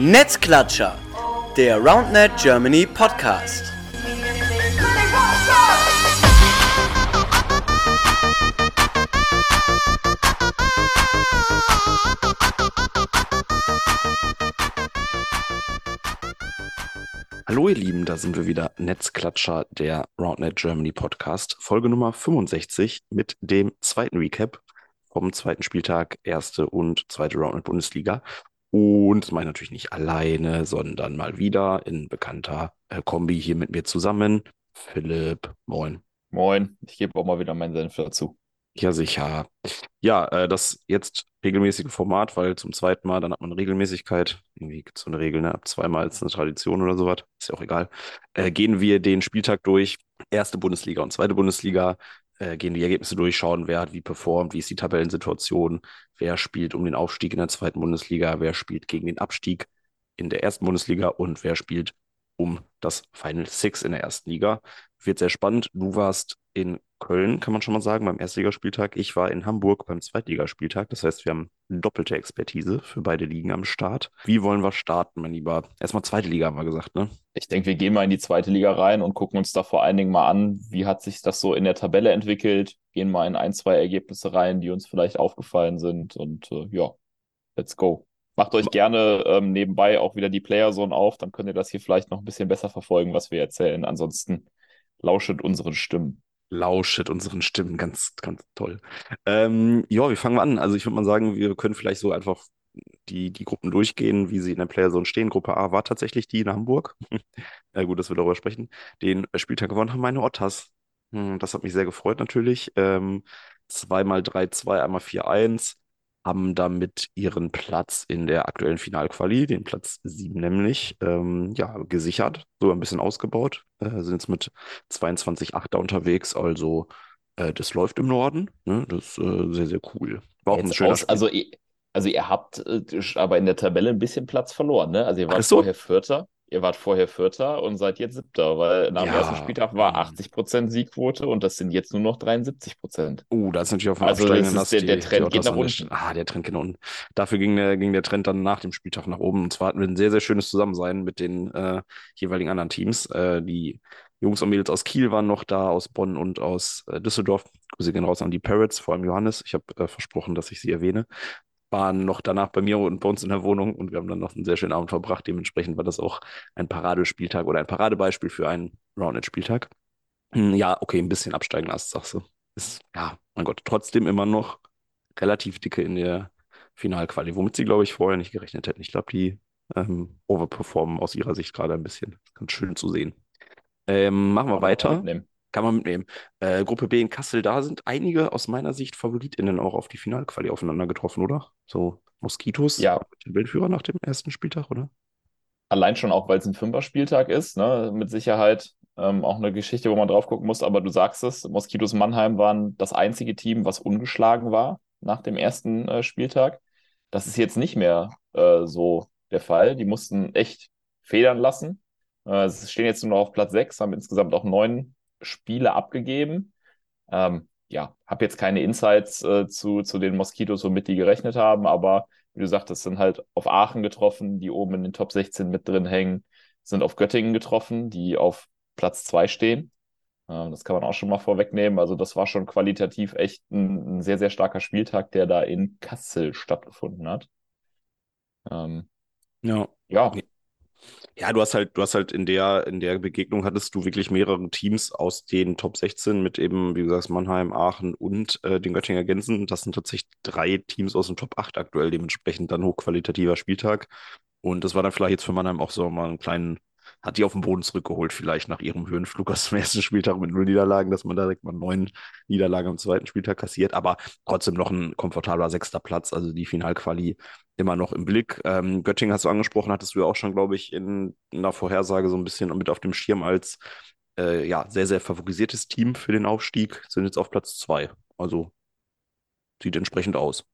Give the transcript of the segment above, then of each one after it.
Netzklatscher, der RoundNet Germany Podcast. Hallo ihr Lieben, da sind wir wieder, Netzklatscher, der RoundNet Germany Podcast, Folge Nummer 65 mit dem zweiten Recap vom zweiten Spieltag, erste und zweite RoundNet Bundesliga. Und das mache ich natürlich nicht alleine, sondern mal wieder in bekannter äh, Kombi hier mit mir zusammen. Philipp, moin. Moin, ich gebe auch mal wieder meinen Senf dazu. Ja, sicher. Ja, äh, das jetzt regelmäßige Format, weil zum zweiten Mal, dann hat man Regelmäßigkeit. Irgendwie gibt es so eine Regel, ne? Ab zweimal ist eine Tradition oder sowas. Ist ja auch egal. Äh, gehen wir den Spieltag durch. Erste Bundesliga und zweite Bundesliga. Äh, gehen die Ergebnisse durch, schauen, wer hat wie performt, wie ist die Tabellensituation, wer spielt um den Aufstieg in der zweiten Bundesliga, wer spielt gegen den Abstieg in der ersten Bundesliga und wer spielt um das Final Six in der ersten Liga. Wird sehr spannend. Du warst in Köln, kann man schon mal sagen, beim Erstligaspieltag. Ich war in Hamburg beim Zweitligaspieltag. Das heißt, wir haben doppelte Expertise für beide Ligen am Start. Wie wollen wir starten, mein Lieber? Erstmal zweite Liga haben wir gesagt, ne? Ich denke, wir gehen mal in die zweite Liga rein und gucken uns da vor allen Dingen mal an, wie hat sich das so in der Tabelle entwickelt. Gehen mal in ein, zwei Ergebnisse rein, die uns vielleicht aufgefallen sind. Und äh, ja, let's go. Macht euch gerne ähm, nebenbei auch wieder die Playerzone auf, dann könnt ihr das hier vielleicht noch ein bisschen besser verfolgen, was wir erzählen. Ansonsten lauschet unseren Stimmen lauschet unseren Stimmen. Ganz, ganz toll. Ähm, ja, wie fangen wir an? Also ich würde mal sagen, wir können vielleicht so einfach die, die Gruppen durchgehen, wie sie in der Playerzone stehen. Gruppe A war tatsächlich die in Hamburg. ja, gut, dass wir darüber sprechen. Den Spieltag gewonnen haben meine Ottas. Hm, das hat mich sehr gefreut natürlich. Ähm, zweimal 3-2, einmal 4-1 haben damit ihren Platz in der aktuellen Finalquali, den Platz 7 nämlich, ähm, ja, gesichert, so ein bisschen ausgebaut. Äh, sind jetzt mit 22,8 da unterwegs, also äh, das läuft im Norden. Ne? Das ist äh, sehr, sehr cool. War auch ein schöner aus, also, also ihr habt äh, aber in der Tabelle ein bisschen Platz verloren, ne? Also ihr wart so? vorher Vierter ihr wart vorher Vierter und seid jetzt Siebter, weil nach dem ja. ersten Spieltag war 80% mhm. Siegquote und das sind jetzt nur noch 73%. Oh, da ist natürlich auf dem also das ist der, der Trend geht nach unten. Ah, der Trend geht nach unten. Dafür ging der, ging der Trend dann nach dem Spieltag nach oben. Und zwar hatten wir ein sehr, sehr schönes Zusammensein mit den äh, jeweiligen anderen Teams. Äh, die Jungs und Mädels aus Kiel waren noch da, aus Bonn und aus äh, Düsseldorf. Grüße gehen raus an die Parrots, vor allem Johannes. Ich habe äh, versprochen, dass ich sie erwähne waren noch danach bei mir und bei uns in der Wohnung und wir haben dann noch einen sehr schönen Abend verbracht. Dementsprechend war das auch ein Paradespieltag oder ein Paradebeispiel für einen Rounded-Spieltag. Hm, ja, okay, ein bisschen absteigen Ast, sagst du. Ist, ja, mein Gott, trotzdem immer noch relativ dicke in der Finalquali, womit sie, glaube ich, vorher nicht gerechnet hätten. Ich glaube, die ähm, overperformen aus ihrer Sicht gerade ein bisschen. Ganz schön zu sehen. Ähm, machen wir weiter. Mitnehmen. Kann man mitnehmen. Äh, Gruppe B in Kassel, da sind einige aus meiner Sicht FavoritInnen auch auf die Finalquali aufeinander getroffen, oder? So Moskitos, ja. Bildführer nach dem ersten Spieltag, oder? Allein schon auch, weil es ein Fünfer-Spieltag ist, ne? mit Sicherheit ähm, auch eine Geschichte, wo man drauf gucken muss. Aber du sagst es, Moskitos Mannheim waren das einzige Team, was ungeschlagen war nach dem ersten äh, Spieltag. Das ist jetzt nicht mehr äh, so der Fall. Die mussten echt federn lassen. Äh, sie stehen jetzt nur noch auf Platz 6, haben insgesamt auch neun Spiele abgegeben. Ähm, ja, habe jetzt keine Insights äh, zu, zu den Moskitos, womit die gerechnet haben, aber wie du sagtest, sind halt auf Aachen getroffen, die oben in den Top 16 mit drin hängen, sind auf Göttingen getroffen, die auf Platz 2 stehen. Ähm, das kann man auch schon mal vorwegnehmen. Also, das war schon qualitativ echt ein, ein sehr, sehr starker Spieltag, der da in Kassel stattgefunden hat. Ähm, ja. Ja, ja, du hast halt, du hast halt in der, in der Begegnung hattest du wirklich mehrere Teams aus den Top 16 mit eben, wie gesagt, Mannheim, Aachen und äh, den Göttinger Gänsen. Das sind tatsächlich drei Teams aus dem Top 8 aktuell, dementsprechend dann hochqualitativer Spieltag. Und das war dann vielleicht jetzt für Mannheim auch so mal einen kleinen, hat die auf den Boden zurückgeholt, vielleicht nach ihrem Höhenflug aus dem ersten Spieltag mit null Niederlagen, dass man da direkt mal neun Niederlagen am zweiten Spieltag kassiert, aber trotzdem noch ein komfortabler sechster Platz, also die Finalquali immer noch im Blick. Ähm, Göttingen hast du angesprochen, hattest du ja auch schon, glaube ich, in, in einer Vorhersage so ein bisschen mit auf dem Schirm als äh, ja, sehr, sehr favorisiertes Team für den Aufstieg, sind jetzt auf Platz zwei. Also sieht entsprechend aus.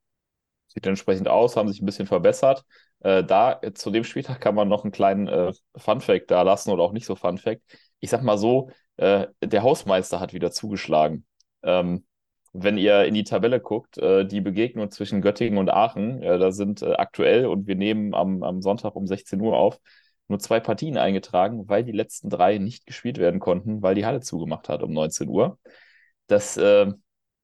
Sieht entsprechend aus, haben sich ein bisschen verbessert. Äh, da, zu dem Spieltag kann man noch einen kleinen äh, Fun-Fact da lassen oder auch nicht so Fun-Fact. Ich sag mal so, äh, der Hausmeister hat wieder zugeschlagen. Ähm, wenn ihr in die Tabelle guckt, äh, die Begegnung zwischen Göttingen und Aachen, äh, da sind äh, aktuell, und wir nehmen am, am Sonntag um 16 Uhr auf, nur zwei Partien eingetragen, weil die letzten drei nicht gespielt werden konnten, weil die Halle zugemacht hat um 19 Uhr. Das, äh,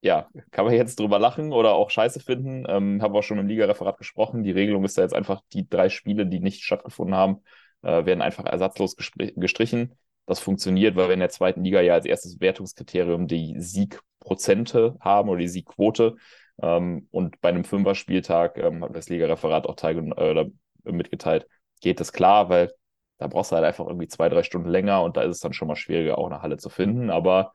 ja, kann man jetzt drüber lachen oder auch scheiße finden. Ähm, Habe auch schon im Ligareferat gesprochen. Die Regelung ist da jetzt einfach, die drei Spiele, die nicht stattgefunden haben, äh, werden einfach ersatzlos gestrichen. Das funktioniert, weil wir in der zweiten Liga ja als erstes Wertungskriterium die Siegprozente haben oder die Siegquote. Ähm, und bei einem Fünfer-Spieltag ähm, hat das Ligareferat auch äh, mitgeteilt, geht das klar, weil da brauchst du halt einfach irgendwie zwei, drei Stunden länger und da ist es dann schon mal schwieriger, auch eine Halle zu finden. Aber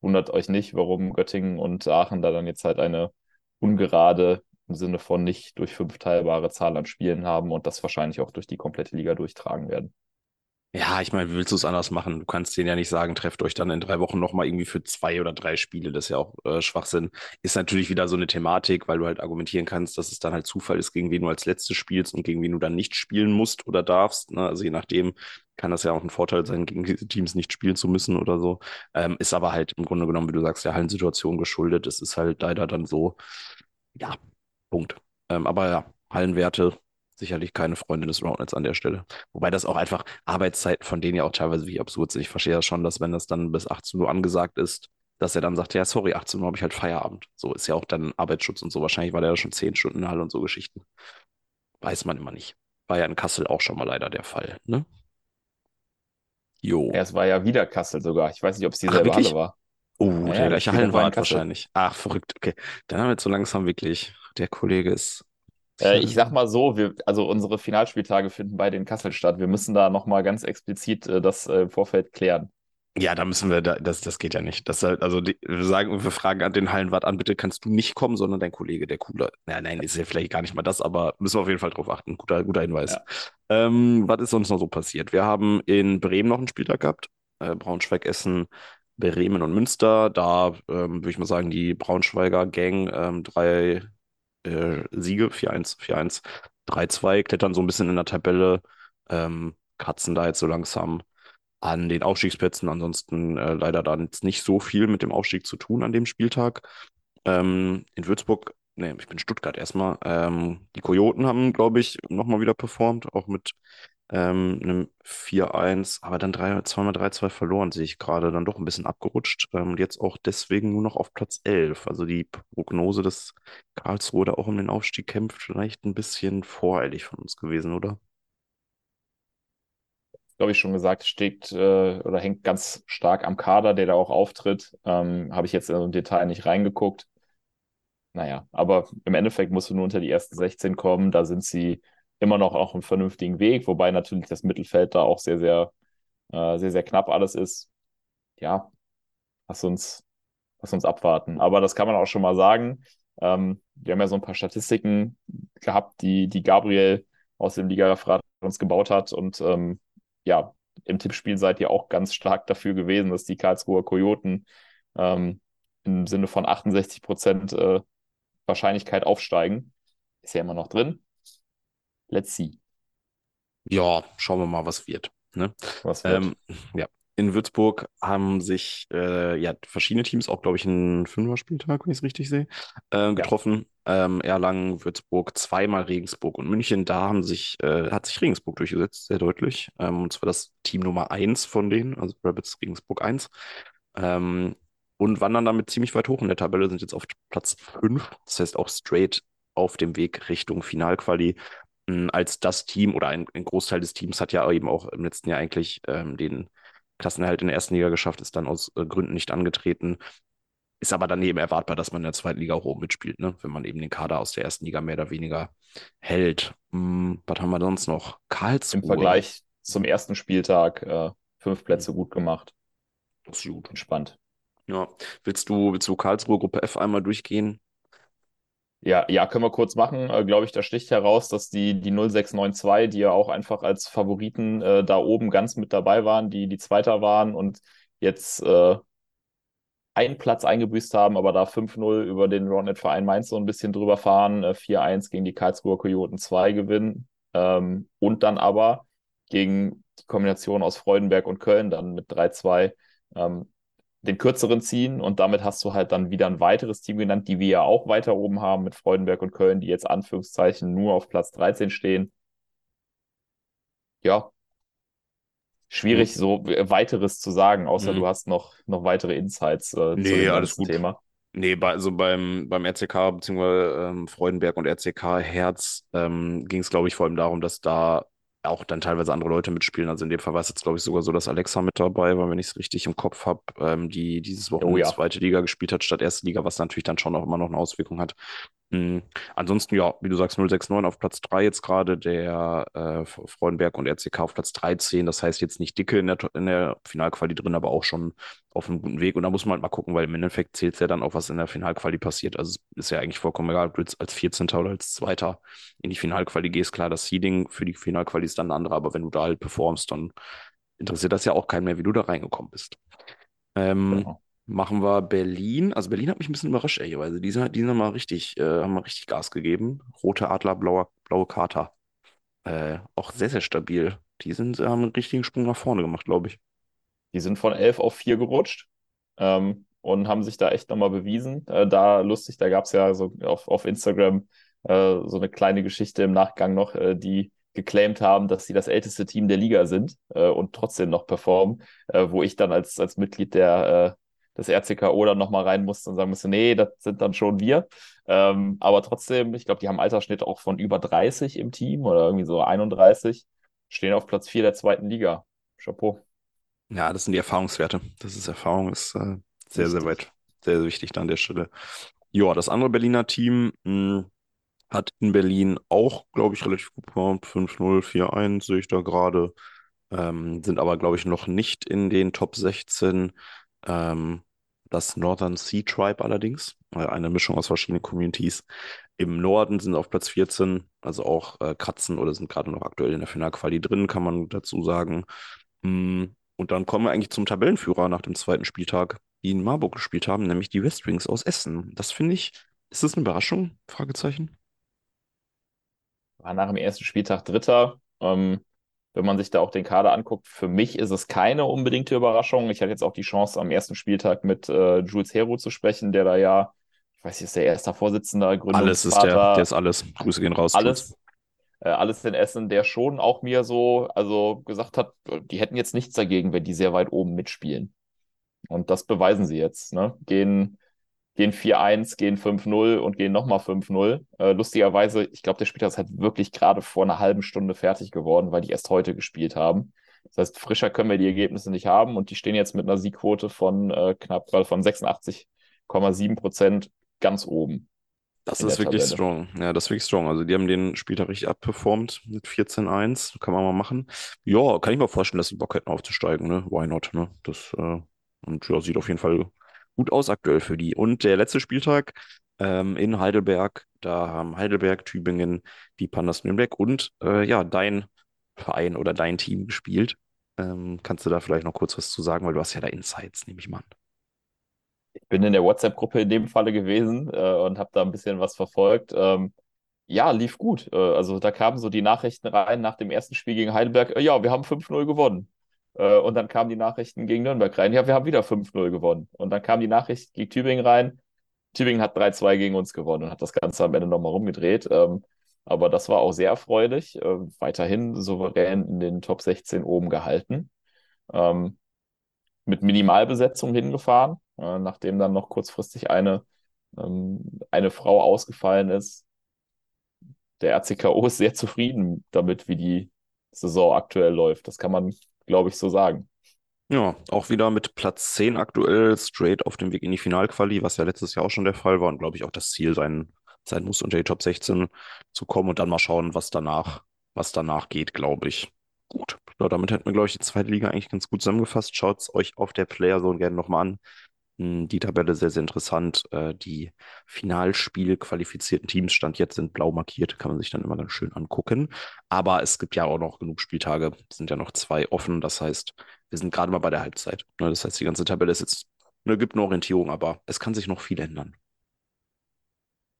wundert euch nicht, warum Göttingen und Aachen da dann jetzt halt eine ungerade im Sinne von nicht durch fünf teilbare Zahl an Spielen haben und das wahrscheinlich auch durch die komplette Liga durchtragen werden. Ja, ich meine, wie willst du es anders machen? Du kannst denen ja nicht sagen, trefft euch dann in drei Wochen nochmal irgendwie für zwei oder drei Spiele. Das ist ja auch äh, Schwachsinn. Ist natürlich wieder so eine Thematik, weil du halt argumentieren kannst, dass es dann halt Zufall ist, gegen wen du als letztes spielst und gegen wen du dann nicht spielen musst oder darfst. Ne? Also je nachdem kann das ja auch ein Vorteil sein, gegen diese Teams nicht spielen zu müssen oder so. Ähm, ist aber halt im Grunde genommen, wie du sagst, der Hallensituation geschuldet. Es ist halt leider dann so, ja, Punkt. Ähm, aber ja, Hallenwerte sicherlich keine Freundin des Roundnets an der Stelle. Wobei das auch einfach Arbeitszeiten von denen ja auch teilweise wie absurd sind. Ich verstehe das schon, dass wenn das dann bis 18 Uhr angesagt ist, dass er dann sagt, ja, sorry, 18 Uhr habe ich halt Feierabend. So ist ja auch dann Arbeitsschutz und so. Wahrscheinlich war der ja schon 10 Stunden in der Halle und so Geschichten. Weiß man immer nicht. War ja in Kassel auch schon mal leider der Fall, ne? Jo. Ja, es war ja wieder Kassel sogar. Ich weiß nicht, ob es dieselbe Ach, Halle war. Oh, naja, der gleiche Hallenwart wahrscheinlich. Ach, verrückt. Okay. Dann haben wir jetzt so langsam wirklich, der Kollege ist äh, ich sag mal so, wir, also unsere Finalspieltage finden beide in Kassel statt. Wir müssen da nochmal ganz explizit äh, das äh, Vorfeld klären. Ja, da müssen wir, da, das, das geht ja nicht. Das also die, wir sagen, wir fragen an den Hallenwart an, bitte kannst du nicht kommen, sondern dein Kollege, der cooler. Nein, nein, ist ja vielleicht gar nicht mal das, aber müssen wir auf jeden Fall drauf achten. Guter, guter Hinweis. Ja. Ähm, was ist sonst noch so passiert? Wir haben in Bremen noch einen Spieltag gehabt. Äh, Braunschweig, Essen, Bremen und Münster. Da ähm, würde ich mal sagen, die Braunschweiger Gang ähm, drei äh, Siege, 4-1, 4-1, 3-2, klettern so ein bisschen in der Tabelle, ähm, kratzen da jetzt so langsam an den Aufstiegsplätzen. Ansonsten äh, leider dann jetzt nicht so viel mit dem Aufstieg zu tun an dem Spieltag. Ähm, in Würzburg, ne, ich bin Stuttgart erstmal. Ähm, die Kojoten haben, glaube ich, nochmal wieder performt, auch mit ähm, einem 4-1, aber dann 3, zweimal 3-2 verloren, sehe ich gerade, dann doch ein bisschen abgerutscht. Ähm, und jetzt auch deswegen nur noch auf Platz 11. Also die Prognose, dass Karlsruhe da auch um den Aufstieg kämpft, vielleicht ein bisschen voreilig von uns gewesen, oder? glaube ich schon gesagt, steht äh, oder hängt ganz stark am Kader, der da auch auftritt. Ähm, Habe ich jetzt im Detail nicht reingeguckt. Naja, aber im Endeffekt musst du nur unter die ersten 16 kommen. Da sind sie immer noch auf einem vernünftigen Weg, wobei natürlich das Mittelfeld da auch sehr, sehr, äh, sehr, sehr knapp alles ist. Ja, lass uns, lass uns abwarten. Aber das kann man auch schon mal sagen. Ähm, wir haben ja so ein paar Statistiken gehabt, die, die Gabriel aus dem Liga-Referat uns gebaut hat. Und ähm, ja, im Tippspiel seid ihr auch ganz stark dafür gewesen, dass die Karlsruher Kojoten ähm, im Sinne von 68 Prozent äh, Wahrscheinlichkeit aufsteigen. Ist ja immer noch drin. Let's see. Ja, schauen wir mal, was wird. Ne? Was wird. Ähm, ja. In Würzburg haben sich äh, ja verschiedene Teams, auch glaube ich ein Fünfer-Spieltag, wenn ich es richtig sehe, äh, getroffen. Ja. Ähm, Erlangen, Würzburg, zweimal Regensburg und München. Da haben sich, äh, hat sich Regensburg durchgesetzt, sehr deutlich. Ähm, und zwar das Team Nummer 1 von denen, also Rabbits Regensburg 1. Ähm, und wandern damit ziemlich weit hoch in der Tabelle, sind jetzt auf Platz 5. Das heißt auch straight auf dem Weg Richtung Finalquali als das Team oder ein, ein, Großteil des Teams hat ja eben auch im letzten Jahr eigentlich ähm, den Klassenerhalt in der ersten Liga geschafft, ist dann aus äh, Gründen nicht angetreten. Ist aber dann eben erwartbar, dass man in der zweiten Liga auch oben mitspielt, ne? wenn man eben den Kader aus der ersten Liga mehr oder weniger hält. Hm, was haben wir sonst noch? Karlsruhe. Im Vergleich zum ersten Spieltag äh, fünf Plätze gut gemacht. Das ist gut. Entspannt. Ja. Willst du, willst du Karlsruhe Gruppe F einmal durchgehen? Ja, ja, können wir kurz machen. Äh, Glaube ich, da sticht heraus, dass die, die 0692, die ja auch einfach als Favoriten äh, da oben ganz mit dabei waren, die, die Zweiter waren und jetzt äh, einen Platz eingebüßt haben, aber da 5-0 über den Roundnet-Verein Mainz so ein bisschen drüber fahren, äh, 4-1 gegen die Karlsruher Kojoten 2 gewinnen ähm, und dann aber gegen die Kombination aus Freudenberg und Köln dann mit 3-2 ähm, den kürzeren ziehen und damit hast du halt dann wieder ein weiteres Team genannt, die wir ja auch weiter oben haben mit Freudenberg und Köln, die jetzt Anführungszeichen nur auf Platz 13 stehen. Ja, schwierig, mhm. so weiteres zu sagen, außer mhm. du hast noch, noch weitere Insights äh, nee, zu dem alles gut. Thema. Nee, bei, also beim, beim RCK bzw. Ähm, Freudenberg und RCK Herz ähm, ging es, glaube ich, vor allem darum, dass da auch dann teilweise andere Leute mitspielen. Also in dem Fall war es jetzt, glaube ich, sogar so, dass Alexa mit dabei war, wenn ich es richtig im Kopf habe, ähm, die dieses Wochenende oh, ja. zweite Liga gespielt hat statt erste Liga, was natürlich dann schon auch immer noch eine Auswirkung hat. Mhm. Ansonsten, ja, wie du sagst, 069 auf Platz 3 jetzt gerade, der äh, Freudenberg und RCK auf Platz 13. Das heißt jetzt nicht dicke in der, in der Finalquali drin, aber auch schon auf einem guten Weg. Und da muss man halt mal gucken, weil im Endeffekt zählt es ja dann auch, was in der Finalquali passiert. Also ist ja eigentlich vollkommen egal, ob du jetzt als 14. oder als Zweiter in die Finalquali gehst. Klar, das Seeding für die Finalquali ist dann ein anderer, aber wenn du da halt performst, dann interessiert das ja auch keinen mehr, wie du da reingekommen bist. Ähm, genau machen wir Berlin. Also Berlin hat mich ein bisschen überrascht, ehrlicherweise. Die sind, die sind mal richtig, äh, haben mal richtig Gas gegeben. Rote Adler, blauer, blaue Kater. Äh, auch sehr, sehr stabil. Die sind, haben einen richtigen Sprung nach vorne gemacht, glaube ich. Die sind von 11 auf 4 gerutscht ähm, und haben sich da echt nochmal bewiesen. Äh, da lustig, da gab es ja so auf, auf Instagram äh, so eine kleine Geschichte im Nachgang noch, äh, die geclaimed haben, dass sie das älteste Team der Liga sind äh, und trotzdem noch performen, äh, wo ich dann als, als Mitglied der, äh, das RCKO dann nochmal rein musste und sagen musste, nee, das sind dann schon wir. Ähm, aber trotzdem, ich glaube, die haben Altersschnitt auch von über 30 im Team oder irgendwie so 31, stehen auf Platz 4 der zweiten Liga. Chapeau. Ja, das sind die Erfahrungswerte. Das ist Erfahrung, ist äh, sehr, sehr weit, sehr, sehr wichtig da an der Stelle. Ja, das andere Berliner Team mh, hm, hat in Berlin auch, glaube ich, relativ gut performt. 5-0, 4-1 sehe ich da gerade. Ähm, sind aber, glaube ich, noch nicht in den Top 16. Ähm, das Northern Sea Tribe allerdings, äh, eine Mischung aus verschiedenen Communities. Im Norden sind auf Platz 14, also auch äh, Katzen oder sind gerade noch aktuell in der Finalquali drin, kann man dazu sagen. Mm, und dann kommen wir eigentlich zum Tabellenführer nach dem zweiten Spieltag, die in Marburg gespielt haben, nämlich die Westwings aus Essen. Das finde ich, ist das eine Überraschung? Fragezeichen. War nach dem ersten Spieltag Dritter. Ähm, wenn man sich da auch den Kader anguckt, für mich ist es keine unbedingte Überraschung. Ich hatte jetzt auch die Chance, am ersten Spieltag mit äh, Jules Hero zu sprechen, der da ja, ich weiß nicht, ist der erste Vorsitzende, Alles ist der, der ist alles. Grüße gehen raus. Alles, äh, alles in Essen, der schon auch mir so, also gesagt hat, die hätten jetzt nichts dagegen, wenn die sehr weit oben mitspielen. Und das beweisen sie jetzt. Ne? Gehen gehen 4-1, gehen 5-0 und gehen nochmal 5-0. Äh, lustigerweise, ich glaube, der Spieltag ist halt wirklich gerade vor einer halben Stunde fertig geworden, weil die erst heute gespielt haben. Das heißt, frischer können wir die Ergebnisse nicht haben und die stehen jetzt mit einer Siegquote von äh, knapp von 86,7 Prozent ganz oben. Das ist wirklich Tabelle. strong. Ja, das ist wirklich strong. Also die haben den Spieltag richtig abperformt mit 14-1. Kann man mal machen. Ja, kann ich mir vorstellen, dass sie Bock hätten aufzusteigen. Ne? Why not? Ne? Das äh, und ja, sieht auf jeden Fall gut aus aktuell für die. Und der letzte Spieltag ähm, in Heidelberg, da haben Heidelberg, Tübingen, die Pandas Nürnberg und äh, ja, dein Verein oder dein Team gespielt. Ähm, kannst du da vielleicht noch kurz was zu sagen, weil du hast ja da Insights, nehme ich mal an. Ich bin in der WhatsApp-Gruppe in dem Falle gewesen äh, und habe da ein bisschen was verfolgt. Ähm, ja, lief gut. Äh, also da kamen so die Nachrichten rein nach dem ersten Spiel gegen Heidelberg. Äh, ja, wir haben 5-0 gewonnen. Äh, und dann kamen die Nachrichten gegen Nürnberg rein. Ja, wir haben wieder 5-0 gewonnen. Und dann kam die Nachricht gegen Tübingen rein. Tübingen hat 3-2 gegen uns gewonnen und hat das Ganze am Ende nochmal rumgedreht. Ähm, aber das war auch sehr erfreulich. Äh, weiterhin souverän in den Top 16 oben gehalten. Ähm, mit Minimalbesetzung hingefahren, äh, nachdem dann noch kurzfristig eine, ähm, eine Frau ausgefallen ist. Der RCKO ist sehr zufrieden damit, wie die Saison aktuell läuft. Das kann man glaube ich, so sagen. Ja, auch wieder mit Platz 10 aktuell straight auf dem Weg in die Finalquali, was ja letztes Jahr auch schon der Fall war und glaube ich auch das Ziel sein, sein muss, unter die Top 16 zu kommen und dann mal schauen, was danach, was danach geht, glaube ich. Gut, ja, damit hätten wir, glaube ich, die zweite Liga eigentlich ganz gut zusammengefasst. Schaut es euch auf der Player Zone gerne nochmal an. Hm, die Tabelle sehr, sehr interessant. Äh, die Finalspiel qualifizierten Teams stand jetzt sind blau markiert, kann man sich dann immer ganz schön angucken. Aber es gibt ja auch noch genug Spieltage, sind ja noch zwei offen. Das heißt, wir sind gerade mal bei der Halbzeit. Ne, das heißt, die ganze Tabelle ist jetzt, ne, gibt eine Orientierung, aber es kann sich noch viel ändern.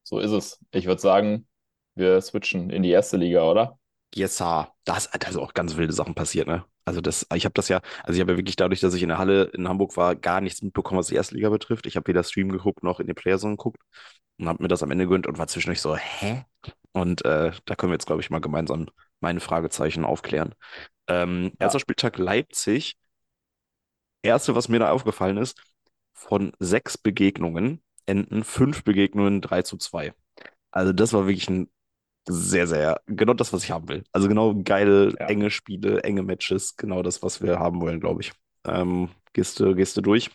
So ist es. Ich würde sagen, wir switchen in die erste Liga, oder? Yes, sir. Das, da sind auch ganz wilde Sachen passiert, ne? Also das, ich habe das ja, also ich habe ja wirklich dadurch, dass ich in der Halle in Hamburg war, gar nichts mitbekommen, was die Erstliga betrifft. Ich habe weder Stream geguckt noch in die Playerson geguckt und habe mir das am Ende gegönnt und war zwischendurch so, hä? Und äh, da können wir jetzt, glaube ich, mal gemeinsam meine Fragezeichen aufklären. Ähm, Ja. erster Spieltag Leipzig. Erste, was mir da aufgefallen ist, von sechs Begegnungen enden fünf Begegnungen 3 zu 2. Also das war wirklich ein sehr, sehr, genau das, was ich haben will. Also genau geile, Ja. enge Spiele, enge Matches, genau das, was wir haben wollen, glaube ich. Ähm, gehst du, gehst du durch?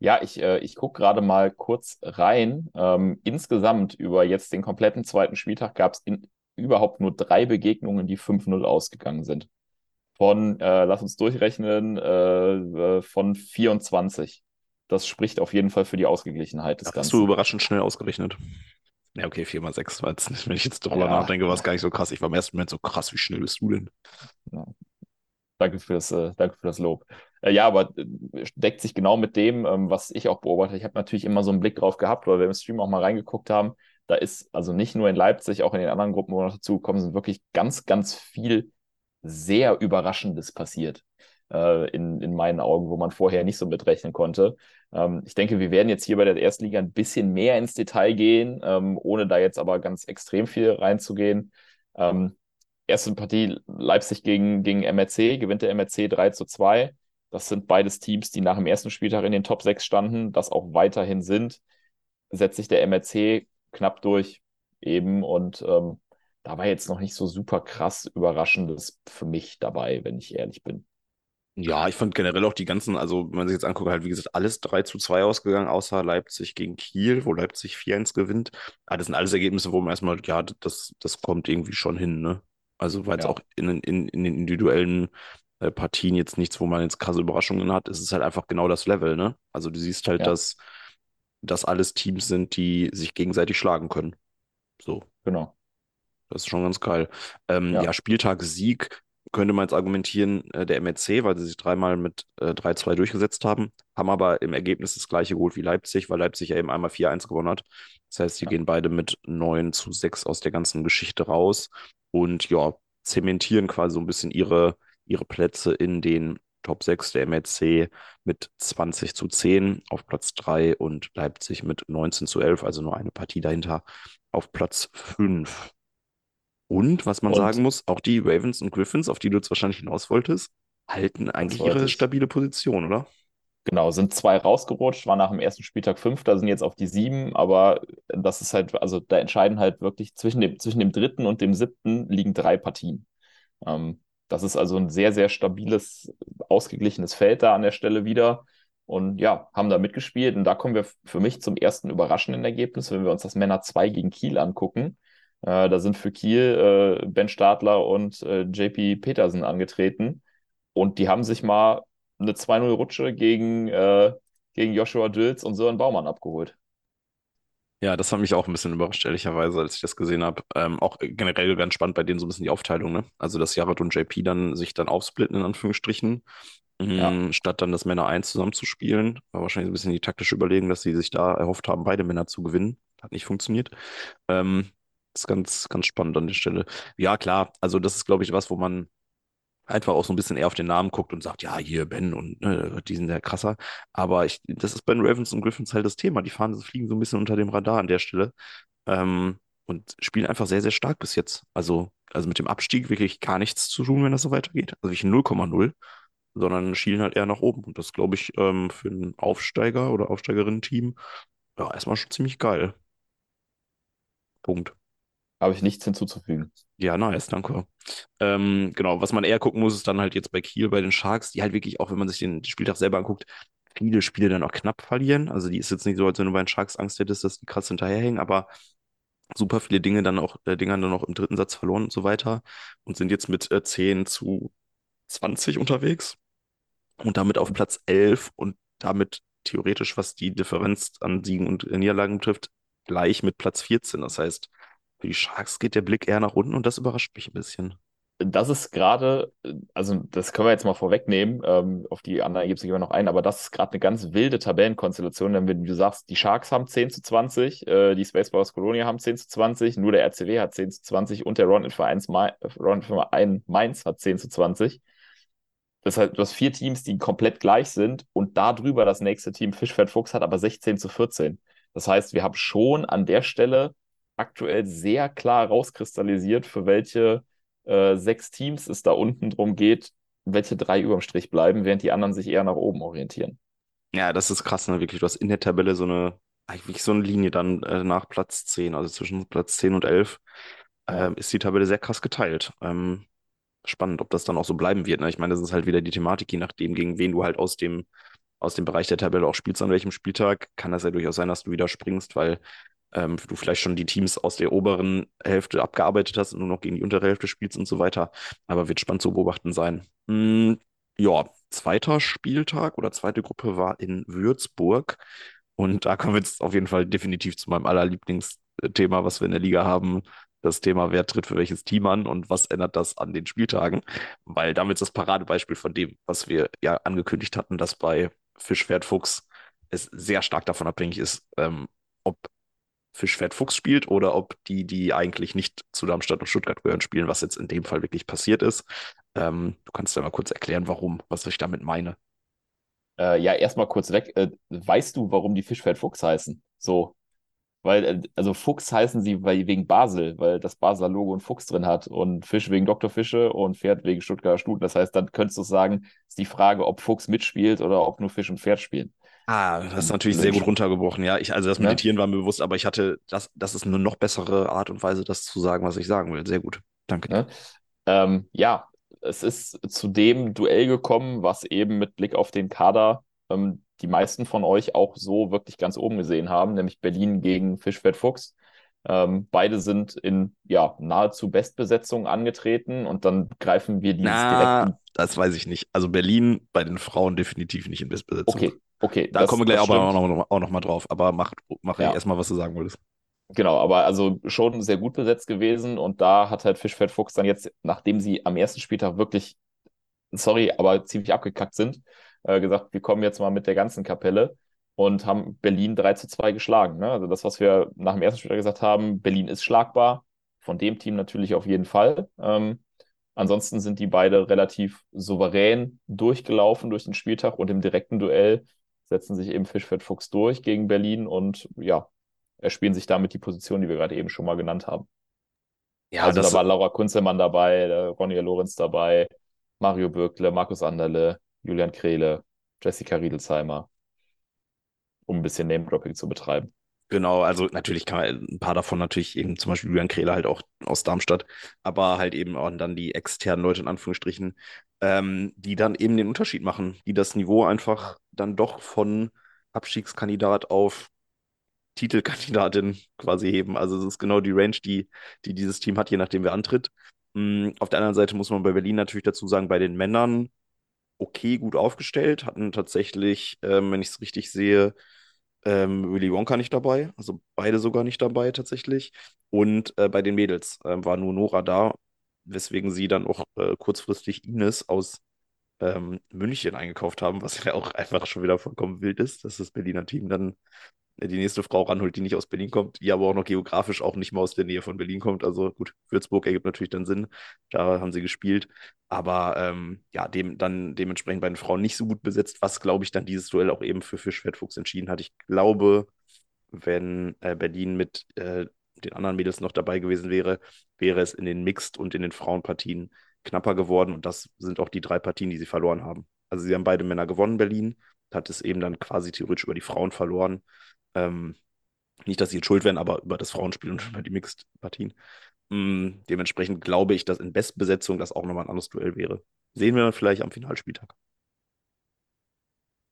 Ja, ich, äh, ich gucke gerade mal kurz rein. Ähm, insgesamt über jetzt den kompletten zweiten Spieltag gab es überhaupt nur drei Begegnungen, die 5-0 ausgegangen sind. Von, äh, lass uns durchrechnen, äh, äh, von 24. Das spricht auf jeden Fall für die Ausgeglichenheit des Hast Ganzen. du überraschend schnell ausgerechnet. Ja, okay, 4 mal 6 war jetzt nicht, wenn ich jetzt darüber Ja. nachdenke, war es gar nicht so krass. Ich war im ersten Moment so krass, wie schnell bist du denn? Danke für das, äh, danke für das Lob. Äh, ja, aber äh, deckt sich genau mit dem, ähm, was ich auch beobachte. Ich habe natürlich immer so einen Blick drauf gehabt, weil wir im Stream auch mal reingeguckt haben. Da ist also nicht nur in Leipzig, auch in den anderen Gruppen, wo wir noch dazugekommen sind, wirklich ganz, ganz viel sehr Überraschendes passiert. Äh, in, in meinen Augen, wo man vorher nicht so mitrechnen konnte. Ähm, ich denke, wir werden jetzt hier bei der Erstliga ein bisschen mehr ins Detail gehen, ähm, ohne da jetzt aber ganz extrem viel reinzugehen. Ähm, erste Partie Leipzig gegen, gegen MRC, gewinnt der MRC 3 zu 2. Das sind beides Teams, die nach dem ersten Spieltag in den Top 6 standen, das auch weiterhin sind. Setzt sich der MRC knapp durch eben und ähm, da war jetzt noch nicht so super krass Überraschendes für mich dabei, wenn ich ehrlich bin. Ja, ich fand generell auch die ganzen, also wenn man sich jetzt anguckt, halt wie gesagt, alles 3 zu 2 ausgegangen, außer Leipzig gegen Kiel, wo Leipzig 4-1 gewinnt. Aber das sind alles Ergebnisse, wo man erstmal, ja, das, das kommt irgendwie schon hin, ne? Also weil es Ja. auch in, in, in den individuellen äh, Partien jetzt nichts, wo man jetzt krasse Überraschungen hat. Es ist halt einfach genau das Level, ne? Also du siehst halt, Ja. dass das alles Teams sind, die sich gegenseitig schlagen können. So. Genau. Das ist schon ganz geil. Ähm, Ja. ja, Spieltag Sieg könnte man jetzt argumentieren, äh, der MRC, weil sie sich dreimal mit äh, 3-2 durchgesetzt haben, haben aber im Ergebnis das gleiche geholt wie Leipzig, weil Leipzig ja eben einmal 4-1 gewonnen hat. Das heißt, sie Ja. gehen beide mit 9 zu 6 aus der ganzen Geschichte raus und ja, zementieren quasi so ein bisschen ihre, ihre Plätze in den Top 6 der MRC mit 20 zu 10 auf Platz 3 und Leipzig mit 19 zu 11, also nur eine Partie dahinter auf Platz 5. Und was man Und- sagen muss, auch die Ravens und Griffins, auf die du jetzt wahrscheinlich hinaus wolltest, halten eigentlich ihre stabile Position, oder? Genau, sind zwei rausgerutscht, waren nach dem ersten Spieltag Fünfter, sind jetzt auf die sieben, aber das ist halt, also da entscheiden halt wirklich zwischen dem, zwischen dem dritten und dem siebten liegen drei Partien. Ähm, das ist also ein sehr, sehr stabiles, ausgeglichenes Feld da an der Stelle wieder. Und ja, haben da mitgespielt. Und da kommen wir für mich zum ersten überraschenden Ergebnis, wenn wir uns das Männer 2 gegen Kiel angucken. Äh, da sind für Kiel äh, Ben Stadler und äh, JP Petersen angetreten. Und die haben sich mal eine 2-0-Rutsche gegen, äh, gegen Joshua Dills und Sören Baumann abgeholt. Ja, das hat mich auch ein bisschen überrascht, ehrlicherweise, als ich das gesehen habe. Ähm, auch generell ganz spannend bei denen so ein bisschen die Aufteilung, ne? Also, dass Jared und JP dann sich dann aufsplitten, in Anführungsstrichen, Ja. mh, statt dann das Männer 1 zusammenzuspielen. War wahrscheinlich so ein bisschen die taktische Überlegung, dass sie sich da erhofft haben, beide Männer zu gewinnen. Hat nicht funktioniert. Ähm, ist ganz, ganz spannend an der Stelle. Ja, klar, also das ist, glaube ich, was, wo man einfach auch so ein bisschen eher auf den Namen guckt und sagt, ja, hier Ben und äh, die sind ja krasser. Aber ich, das ist bei den Ravens und Griffins halt das Thema. Die fahren, fliegen so ein bisschen unter dem Radar an der Stelle ähm, und spielen einfach sehr, sehr stark bis jetzt. Also, also mit dem Abstieg wirklich gar nichts zu tun, wenn das so weitergeht. Also wirklich 0,0, sondern schielen halt eher nach oben. Und das glaube ich ähm, für ein Aufsteiger oder Aufsteigerinnen-Team ja erstmal schon ziemlich geil. Punkt. Habe ich nichts hinzuzufügen. Ja, nice, danke. Ähm, genau, was man eher gucken muss, ist dann halt jetzt bei Kiel, bei den Sharks, die halt wirklich, auch wenn man sich den Spieltag selber anguckt, viele Spiele dann auch knapp verlieren. Also die ist jetzt nicht so, als wenn du bei den Sharks Angst hättest, dass die krass hinterherhängen, aber super viele Dinge dann auch, äh, Dinger dann auch im dritten Satz verloren und so weiter und sind jetzt mit äh, 10 zu 20 unterwegs und damit auf Platz 11 und damit theoretisch, was die Differenz an Siegen und Niederlagen betrifft, gleich mit Platz 14. Das heißt, für die Sharks geht der Blick eher nach unten und das überrascht mich ein bisschen. das ist gerade, also das können wir jetzt mal vorwegnehmen, ähm, auf die anderen gibt es immer noch ein, aber das ist gerade eine ganz wilde Tabellenkonstellation, denn wenn du sagst, die Sharks haben 10 zu 20, äh, die Spaceballers Colonia haben 10 zu 20, nur der RCW hat 10 zu 20 und der Ron Verein Mainz hat 10 zu 20. Das heißt, du hast vier Teams, die komplett gleich sind und darüber das nächste Team Fischfeld Fuchs hat aber 16 zu 14. Das heißt, wir haben schon an der Stelle aktuell sehr klar rauskristallisiert, für welche äh, sechs Teams es da unten drum geht, welche drei überm Strich bleiben, während die anderen sich eher nach oben orientieren. Ja, das ist krass, ne? Wirklich, du hast in der Tabelle so eine, eigentlich so eine Linie dann äh, nach Platz 10, also zwischen Platz 10 und 11, äh, ist die Tabelle sehr krass geteilt. Ähm, spannend, ob das dann auch so bleiben wird. Ne? Ich meine, das ist halt wieder die Thematik, je nachdem, gegen wen du halt aus dem, aus dem Bereich der Tabelle auch spielst, an welchem Spieltag, kann das ja durchaus sein, dass du wieder springst, weil ähm, du vielleicht schon die Teams aus der oberen Hälfte abgearbeitet hast und nur noch gegen die untere Hälfte spielst und so weiter. Aber wird spannend zu beobachten sein. Hm, ja, zweiter Spieltag oder zweite Gruppe war in Würzburg. Und da kommen wir jetzt auf jeden Fall definitiv zu meinem allerlieblingsthema, was wir in der Liga haben. Das Thema, wer tritt für welches Team an und was ändert das an den Spieltagen? Weil damit ist das Paradebeispiel von dem, was wir ja angekündigt hatten, dass bei Fischpferd Fuchs es sehr stark davon abhängig ist, ähm, ob Fischpferd Fuchs spielt oder ob die, die eigentlich nicht zu Darmstadt und Stuttgart gehören, spielen, was jetzt in dem Fall wirklich passiert ist. Ähm, du kannst ja mal kurz erklären, warum, was ich damit meine. Äh, ja, erstmal kurz weg. Äh, weißt du, warum die Fischpferd Fuchs heißen? So, weil, äh, also Fuchs heißen sie weil, wegen Basel, weil das Basler Logo ein Fuchs drin hat und Fisch wegen Dr. Fische und Pferd wegen Stuttgarter Stuten. Das heißt, dann könntest du sagen, ist die Frage, ob Fuchs mitspielt oder ob nur Fisch und Pferd spielen. Ah, das ist natürlich sehr gut runtergebrochen. Ja, ich, also das Meditieren ja. war mir bewusst, aber ich hatte, das, das ist eine noch bessere Art und Weise, das zu sagen, was ich sagen will. Sehr gut. Danke. Ja, ähm, ja es ist zu dem Duell gekommen, was eben mit Blick auf den Kader ähm, die meisten von euch auch so wirklich ganz oben gesehen haben, nämlich Berlin gegen Fischfeld Fuchs. Ähm, beide sind in ja, nahezu Bestbesetzung angetreten und dann greifen wir die direkt. Das weiß ich nicht. Also Berlin bei den Frauen definitiv nicht in Bestbesetzung. Okay, Okay, da das, kommen wir gleich aber auch noch, auch noch mal drauf. Aber mach, mach ja. erstmal, was du sagen wolltest. Genau, aber also schon sehr gut besetzt gewesen und da hat halt Fischfeld Fuchs dann jetzt, nachdem sie am ersten Spieltag wirklich, sorry, aber ziemlich abgekackt sind, äh, gesagt, wir kommen jetzt mal mit der ganzen Kapelle und haben Berlin 3 zu 2 geschlagen. Ne? Also das, was wir nach dem ersten Spieltag gesagt haben, Berlin ist schlagbar, von dem Team natürlich auf jeden Fall. Ähm, ansonsten sind die beide relativ souverän durchgelaufen durch den Spieltag und im direkten Duell setzen sich eben Fischfeld Fuchs durch gegen Berlin und ja, erspielen sich damit die Position, die wir gerade eben schon mal genannt haben. Ja, also da war Laura Kunzelmann dabei, Ronja Lorenz dabei, Mario Bürkle, Markus Anderle, Julian Krehle, Jessica Riedelsheimer, um ein bisschen Name-Dropping zu betreiben. Genau, also natürlich kann man ein paar davon natürlich eben zum Beispiel Julian Krehle halt auch aus Darmstadt, aber halt eben auch dann die externen Leute in Anführungsstrichen, ähm, die dann eben den Unterschied machen, die das Niveau einfach dann doch von Abstiegskandidat auf Titelkandidatin quasi heben. Also es ist genau die Range, die, die dieses Team hat, je nachdem wer antritt. Mhm, auf der anderen Seite muss man bei Berlin natürlich dazu sagen, bei den Männern okay, gut aufgestellt, hatten tatsächlich, ähm, wenn ich es richtig sehe, ähm, Willy Wonka nicht dabei, also beide sogar nicht dabei tatsächlich. Und äh, bei den Mädels äh, war nur Nora da, weswegen sie dann auch äh, kurzfristig Ines aus ähm, München eingekauft haben, was ja auch einfach schon wieder vollkommen wild ist, dass das Berliner Team dann die nächste Frau ranholt, die nicht aus Berlin kommt, die aber auch noch geografisch auch nicht mal aus der Nähe von Berlin kommt. Also gut, Würzburg ergibt natürlich dann Sinn. Da haben sie gespielt. Aber ähm, ja, dem, dann dementsprechend bei den Frauen nicht so gut besetzt, was, glaube ich, dann dieses Duell auch eben für Fischwertfuchs entschieden hat. Ich glaube, wenn äh, Berlin mit äh, den anderen Mädels noch dabei gewesen wäre, wäre es in den Mixed und in den Frauenpartien knapper geworden. Und das sind auch die drei Partien, die sie verloren haben. Also sie haben beide Männer gewonnen, Berlin, hat es eben dann quasi theoretisch über die Frauen verloren. Ähm, nicht, dass sie jetzt schuld wären, aber über das Frauenspiel und über die Mixed-Partien. Mm, dementsprechend glaube ich, dass in Bestbesetzung das auch nochmal ein anderes Duell wäre. Sehen wir dann vielleicht am Finalspieltag.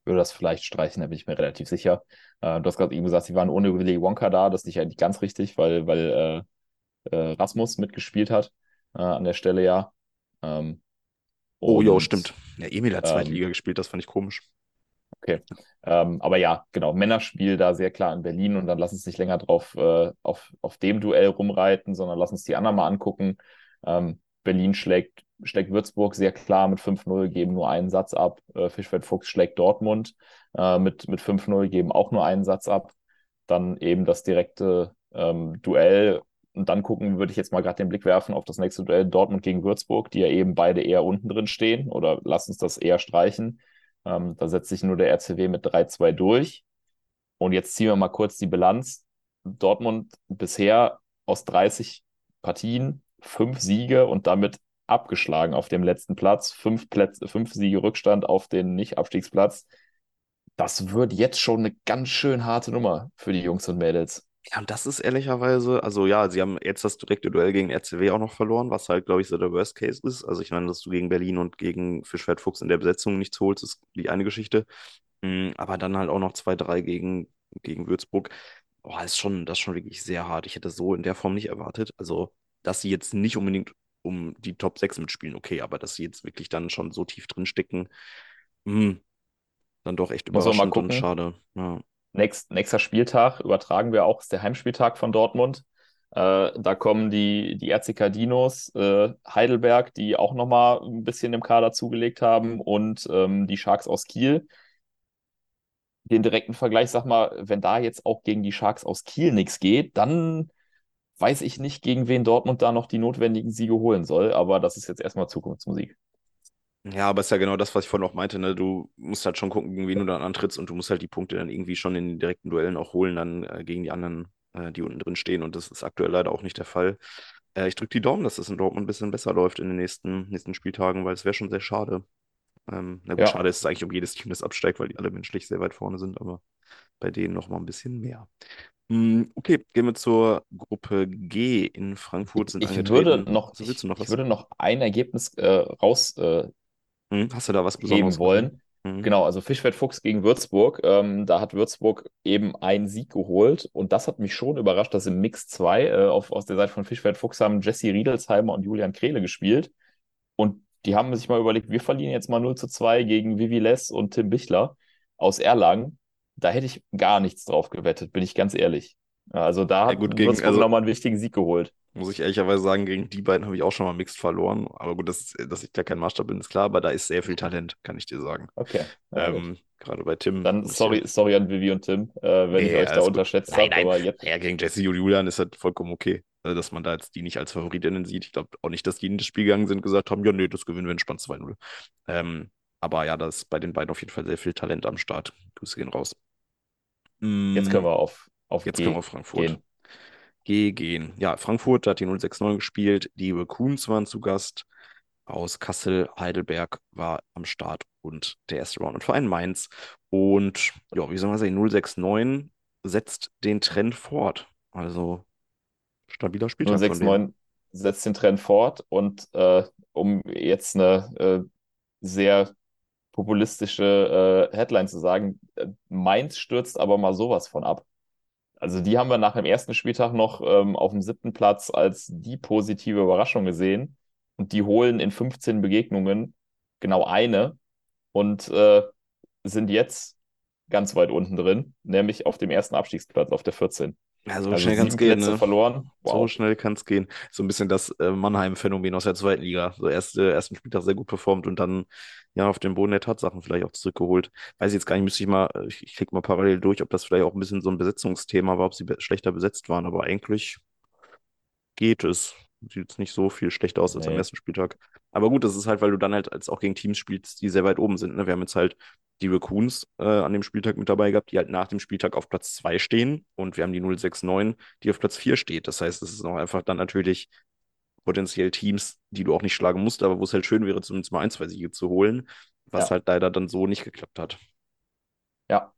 Würde das vielleicht streichen, da bin ich mir relativ sicher. Äh, du hast gerade eben gesagt, sie waren ohne Willy Wonka da. Das ist nicht eigentlich ganz richtig, weil, weil äh, äh, Rasmus mitgespielt hat äh, an der Stelle ja. Ähm, oh ja, stimmt. Ja, Emil hat zweite ähm, Liga gespielt, das fand ich komisch. Okay. Ähm, aber ja, genau, Männerspiel da sehr klar in Berlin und dann lass uns nicht länger drauf äh, auf, auf dem Duell rumreiten, sondern lass uns die anderen mal angucken. Ähm, Berlin schlägt, schlägt Würzburg sehr klar mit 5-0, geben nur einen Satz ab. Äh, Fischfeld Fuchs schlägt Dortmund äh, mit, mit 5-0, geben auch nur einen Satz ab. Dann eben das direkte ähm, Duell. Und dann gucken würde ich jetzt mal gerade den Blick werfen auf das nächste Duell Dortmund gegen Würzburg, die ja eben beide eher unten drin stehen. Oder lass uns das eher streichen. Ähm, da setzt sich nur der RCW mit 3-2 durch. Und jetzt ziehen wir mal kurz die Bilanz. Dortmund bisher aus 30 Partien fünf Siege und damit abgeschlagen auf dem letzten Platz. Fünf, Plätze, fünf Siege Rückstand auf den Nicht-Abstiegsplatz. Das wird jetzt schon eine ganz schön harte Nummer für die Jungs und Mädels. Ja, und das ist ehrlicherweise, also ja, sie haben jetzt das direkte Duell gegen RCW auch noch verloren, was halt, glaube ich, so der Worst Case ist. Also ich meine, dass du gegen Berlin und gegen Fischwert Fuchs in der Besetzung nichts holst, ist die eine Geschichte. Mhm, aber dann halt auch noch 2-3 gegen, gegen Würzburg. Boah, ist schon, das ist schon wirklich sehr hart. Ich hätte so in der Form nicht erwartet. Also, dass sie jetzt nicht unbedingt um die Top 6 mitspielen, okay, aber dass sie jetzt wirklich dann schon so tief drin stecken, mh, dann doch echt überraschend und schade. Ja. Nächst, nächster Spieltag übertragen wir auch, ist der Heimspieltag von Dortmund. Äh, da kommen die, die RCK Dinos, äh, Heidelberg, die auch nochmal ein bisschen im Kader zugelegt haben, und ähm, die Sharks aus Kiel. Den direkten Vergleich, sag mal, wenn da jetzt auch gegen die Sharks aus Kiel nichts geht, dann weiß ich nicht, gegen wen Dortmund da noch die notwendigen Siege holen soll, aber das ist jetzt erstmal Zukunftsmusik. Ja, aber ist ja genau das, was ich vorhin auch meinte, ne? Du musst halt schon gucken, gegen wen du dann antrittst und du musst halt die Punkte dann irgendwie schon in den direkten Duellen auch holen, dann äh, gegen die anderen, äh, die unten drin stehen. Und das ist aktuell leider auch nicht der Fall. Äh, ich drücke die Daumen, dass es in Dortmund ein bisschen besser läuft in den nächsten, nächsten Spieltagen, weil es wäre schon sehr schade. Ähm, na gut, Ja. schade ist es eigentlich um jedes Team, das absteigt, weil die alle menschlich sehr weit vorne sind, aber bei denen noch mal ein bisschen mehr. Mm, Okay, gehen wir zur Gruppe G. In Frankfurt sind Ich angetreten. würde noch, Also ich, noch ich würde noch ein Ergebnis äh, raus äh, Hm, Hast du da was Besonderes heben wollen. gesehen? Hm. Genau, also Fischwert Fuchs gegen Würzburg. Ähm, da hat Würzburg eben einen Sieg geholt und das hat mich schon überrascht, dass im Mix 2 äh, auf, aus der Seite von Fischwert Fuchs haben Jesse Riedelsheimer und Julian Krehle gespielt und die haben sich mal überlegt, wir verlieren jetzt mal 0 zu 2 gegen Vivi Less und Tim Bichler aus Erlangen. Da hätte ich gar nichts drauf gewettet, bin ich ganz ehrlich. Also da Ja, hat gut, gegen- Würzburg also- nochmal einen wichtigen Sieg geholt. Muss ich ehrlicherweise sagen, gegen die beiden habe ich auch schon mal Mixed verloren. Aber gut, dass, dass ich da kein Maßstab bin, ist klar, aber da ist sehr viel Talent, kann ich dir sagen. Okay. Ähm, gerade bei Tim. Dann ich sorry, sorry an Vivi und Tim, äh, wenn ich Nee, euch da unterschätzt habe, aber jetzt Ja, gegen Jesse und Julian ist halt vollkommen okay, äh, dass man da jetzt die nicht als Favoritinnen sieht. Ich glaube auch nicht, dass die in das Spiel gegangen sind und gesagt haben, ja, nee, das gewinnen wir entspannt 2-0. Ähm, aber ja, da ist bei den beiden auf jeden Fall sehr viel Talent am Start. Grüße gehen raus. Jetzt können wir auf, auf Jetzt G können wir auf Frankfurt. gehen. G gehen. Ja, Frankfurt hat die 069 gespielt. Die Raccoons waren zu Gast. Aus Kassel, Heidelberg war am Start und der erste Round und Verein Mainz. Und ja, wie soll man sagen, 069 setzt den Trend fort. Also stabiler Spieltag von denen. 069 setzt den Trend fort und äh, um jetzt eine äh, sehr populistische äh, Headline zu sagen, äh, Mainz stürzt aber mal sowas von ab. Also die haben wir nach dem ersten Spieltag noch ähm, auf dem siebten Platz als die positive Überraschung gesehen und die holen in 15 Begegnungen genau eine und äh, sind jetzt ganz weit unten drin, nämlich auf dem ersten Abstiegsplatz, auf der 14. Ja, so Also schnell kann es gehen, ne? verloren. So Wow. schnell kann es gehen. So ein bisschen das äh, Mannheim-Phänomen aus der zweiten Liga. So erste, ersten Spieltag sehr gut performt und dann ja auf den Boden der Tatsachen vielleicht auch zurückgeholt. Weiß ich jetzt gar nicht, müsste ich mal, äh, ich, ich klicke mal parallel durch, ob das vielleicht auch ein bisschen so ein Besetzungsthema war, ob sie be schlechter besetzt waren, aber eigentlich geht es. Sieht jetzt nicht so viel schlechter aus als am Nee. ersten Spieltag. Aber gut, das ist halt, weil du dann halt als auch gegen Teams spielst, die sehr weit oben sind. Ne? Wir haben jetzt halt die Raccoons äh, an dem Spieltag mit dabei gehabt, die halt nach dem Spieltag auf Platz 2 stehen und wir haben die 069, die auf Platz 4 steht. Das heißt, es ist auch einfach dann natürlich potenziell Teams, die du auch nicht schlagen musst, aber wo es halt schön wäre, zumindest mal ein, zwei Siege zu holen, was Ja. halt leider dann so nicht geklappt hat. Ja.